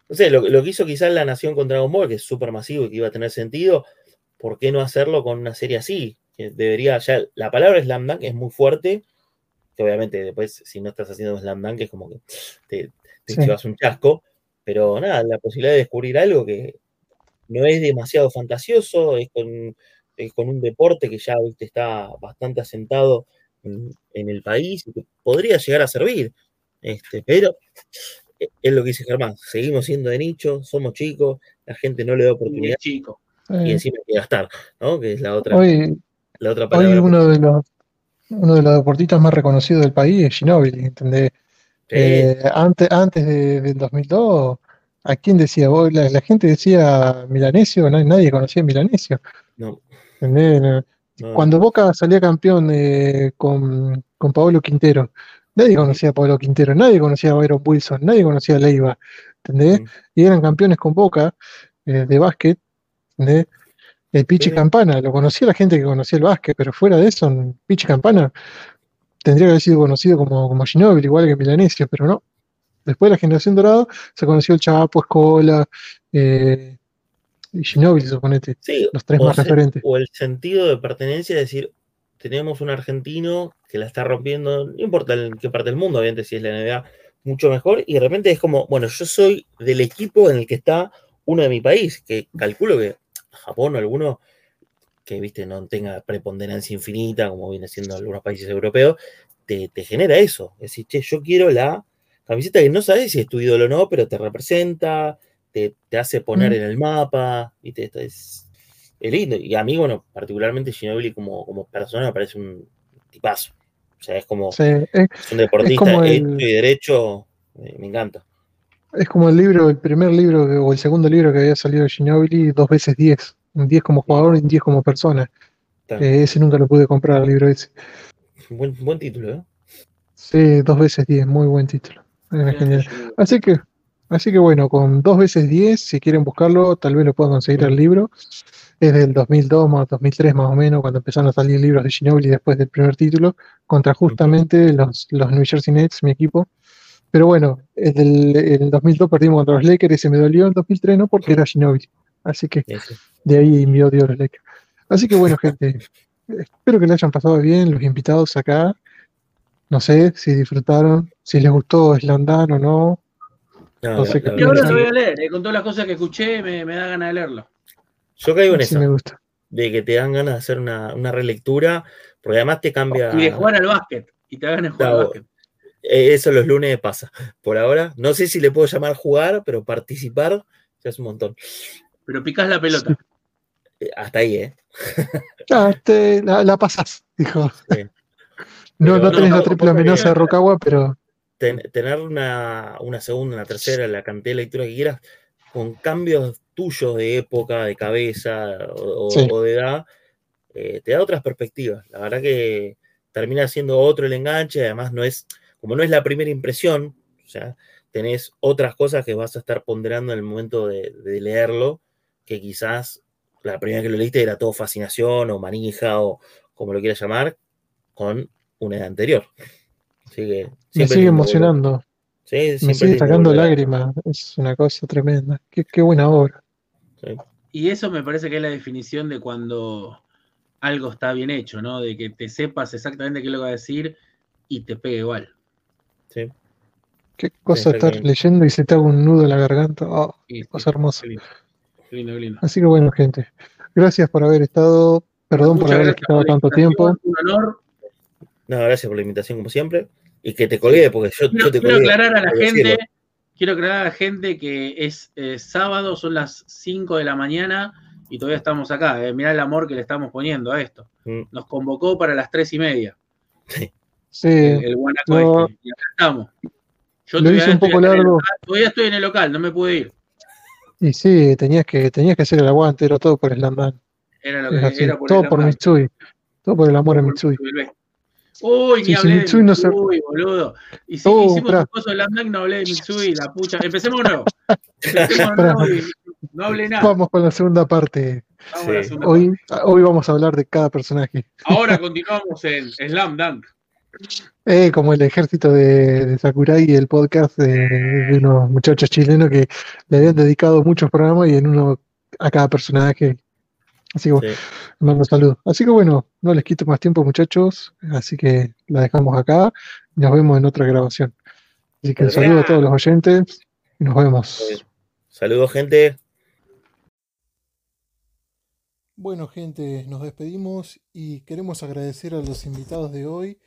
no sé, lo, que hizo quizás la Nación con Dragon Ball, que es súper masivo y que iba a tener sentido, ¿por qué no hacerlo con una serie así? Que debería, ya, la palabra Slam Dunk es muy fuerte, que obviamente después, si no estás haciendo Slam Dunk, es como que te, te llevas un chasco, pero nada, la posibilidad de descubrir algo que no es demasiado fantasioso, es con eh, con un deporte que ya está bastante asentado en, el país y que podría llegar a servir. Este, pero eh, es lo que dice Germán, seguimos siendo de nicho, somos chicos, la gente no le da oportunidad. Chico. Y encima hay que gastar, ¿no? Que es la otra, hoy, la otra palabra. Hoy uno de los uno de los deportistas más reconocidos del país es Ginóbili, ¿entendés? Eh, antes, antes de, del 2002, ¿a quién decía? vos? La, gente decía Milanesio, nadie, nadie conocía a Milanesio. No. Cuando Boca salía campeón eh, con, con Pablo Quintero, nadie conocía a Pablo Quintero, nadie conocía a Byron Wilson, nadie conocía a Leiva, ¿entendés? Y eran campeones con Boca eh, de básquet, ¿entendés? El Pichi Campana, lo conocía la gente que conocía el básquet, pero fuera de eso, Pichi Campana tendría que haber sido conocido como, como Ginóbili, igual que Milanesio, pero no. Después de la generación dorada se conoció el Chapo, Escola, eh, y Ginóbili, suponete. los tres más referentes. O el sentido de pertenencia, es decir, tenemos un argentino que la está rompiendo, no importa en qué parte del mundo, obviamente si es la NBA, mucho mejor, y de repente es como, bueno, yo soy del equipo en el que está uno de mi país, que calculo que Japón o alguno que, viste, no tenga preponderancia infinita, como viene siendo algunos países europeos, te, genera eso. Es decir, che, yo quiero la camiseta que no sabes si es tu ídolo o no, pero te representa, te, hace poner en el mapa, y es, lindo. Y a mí, bueno, particularmente Ginobili como, como persona me parece un tipazo. O sea, es como un deportista hecho y derecho, me encanta. Es como el libro, el primer libro o el segundo libro que había salido de Ginobili, dos veces diez. Un diez como jugador y un diez como persona. Eh, ese nunca lo pude comprar, el libro ese. Buen, buen título, ¿eh? Sí, dos veces diez, muy buen título. Así que Así que bueno, con dos veces 10, si quieren buscarlo, tal vez lo puedan conseguir el libro. Es del 2002 más 2003 más o menos, cuando empezaron a salir libros de Ginobili después del primer título, contra justamente los, los New Jersey Nets, mi equipo. Pero bueno, en el 2002 perdimos contra los Lakers y se me dolió en 2003 no porque era Ginobili. Así que de ahí mi odio a los Lakers. Así que bueno, gente, espero que le hayan pasado bien los invitados acá. No sé si disfrutaron, si les gustó Slandan o no, yo ahora lo voy a leer, eh, con todas las cosas que escuché me, da ganas de leerlo. Yo caigo en eso. De que te dan ganas de hacer una, relectura, porque además te cambia. Y de jugar al básquet. Y te hagan jugar al básquet. Eh, eso los lunes pasa. Por ahora, no sé si le puedo llamar jugar, pero participar ya es un montón. Pero picas la pelota. Eh, hasta ahí, ¿eh? Ah, la, la pasas, dijo. No, no, tenés la triple amenaza de Rocagua, pero tener una, segunda, una tercera, la cantidad de lectura que quieras, con cambios tuyos de época, de cabeza o, Sí. o de edad, eh, te da otras perspectivas. La verdad que termina siendo otro el enganche, además no es, como no es la primera impresión, o sea, tenés otras cosas que vas a estar ponderando en el momento de, de leerlo, que quizás la primera que lo leíste era todo fascinación o manija o como lo quieras llamar, con una edad anterior. Así que Me sigue emocionando, sí, me sigue sacando lágrimas. Es una cosa tremenda. Qué, qué buena obra. sí. Y eso me parece que es la definición de cuando algo está bien hecho, ¿no? De que te sepas exactamente qué es lo que va a decir y te pegue igual. Sí. Qué cosa estar leyendo y se te haga un nudo en la garganta. Oh, cosa hermosa. Qué lindo, qué lindo, qué lindo. Así que bueno, gente. Gracias por haber estado. Perdón por Muchas por la tanto tiempo. Un honor. No, gracias por la invitación como siempre. Y que te colgué, porque yo, Quiero, yo te quiero colgué. aclarar a la gente, quiero aclarar a la gente que es eh, sábado, son las 5 de la mañana y todavía estamos acá. Eh. Mirá el amor que le estamos poniendo a esto. Mm, Nos convocó para las 3 y media, Sí, el, el guanaco no. este. Y acá estamos. Yo Lo todavía hice un estoy poco el largo. local, todavía estoy en el local, no me pude ir. y sí, tenías que, tenías que hacer el aguante, era todo por Slam Dunk. Era lo que así, era por todo el por. Mitsui. Todo por el amor a Por Mitsui. Uy, ni Sí, sí, hablé Mitsui de no se- Mitsui, boludo. Y si Oh, hicimos un coso de Slam Dunk, no hablé de Mitsui, la pucha. Empecemos de nuevo. Empecemos de nuevo y no hablé nada. Vamos con la segunda parte. La segunda Hoy, hoy vamos a hablar de cada personaje. Ahora continuamos en Slam Dunk. Eh, como el ejército de, de Sakurai, el podcast de, de unos muchachos chilenos que le habían dedicado muchos programas y en uno a cada personaje. Así que bueno, sí. les mando saludos. Así que bueno, no les quito más tiempo, muchachos. Así que la dejamos acá y nos vemos en otra grabación. Así que un saludo a todos los oyentes y nos vemos. Saludos, gente. Bueno, gente, nos despedimos y queremos agradecer a los invitados de hoy.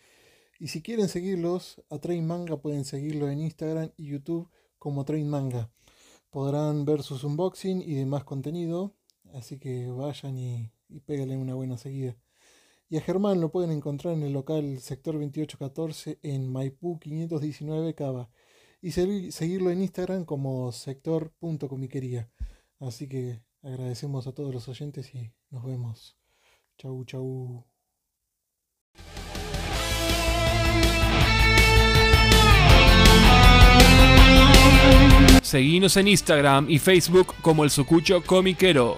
Y si quieren seguirlos, a Train Manga pueden seguirlo en Instagram y YouTube como Train Manga. Podrán ver sus unboxing y demás contenido, así que vayan y, y péguenle una buena seguida. Y a Germán lo pueden encontrar en el local sector 2814 en Maipú 519 Cava. Y segui- seguirlo en Instagram como sector.comiquería. Así que agradecemos a todos los oyentes y nos vemos. Chau, chau. Seguinos en Instagram y Facebook como el Sucucho Comiquero.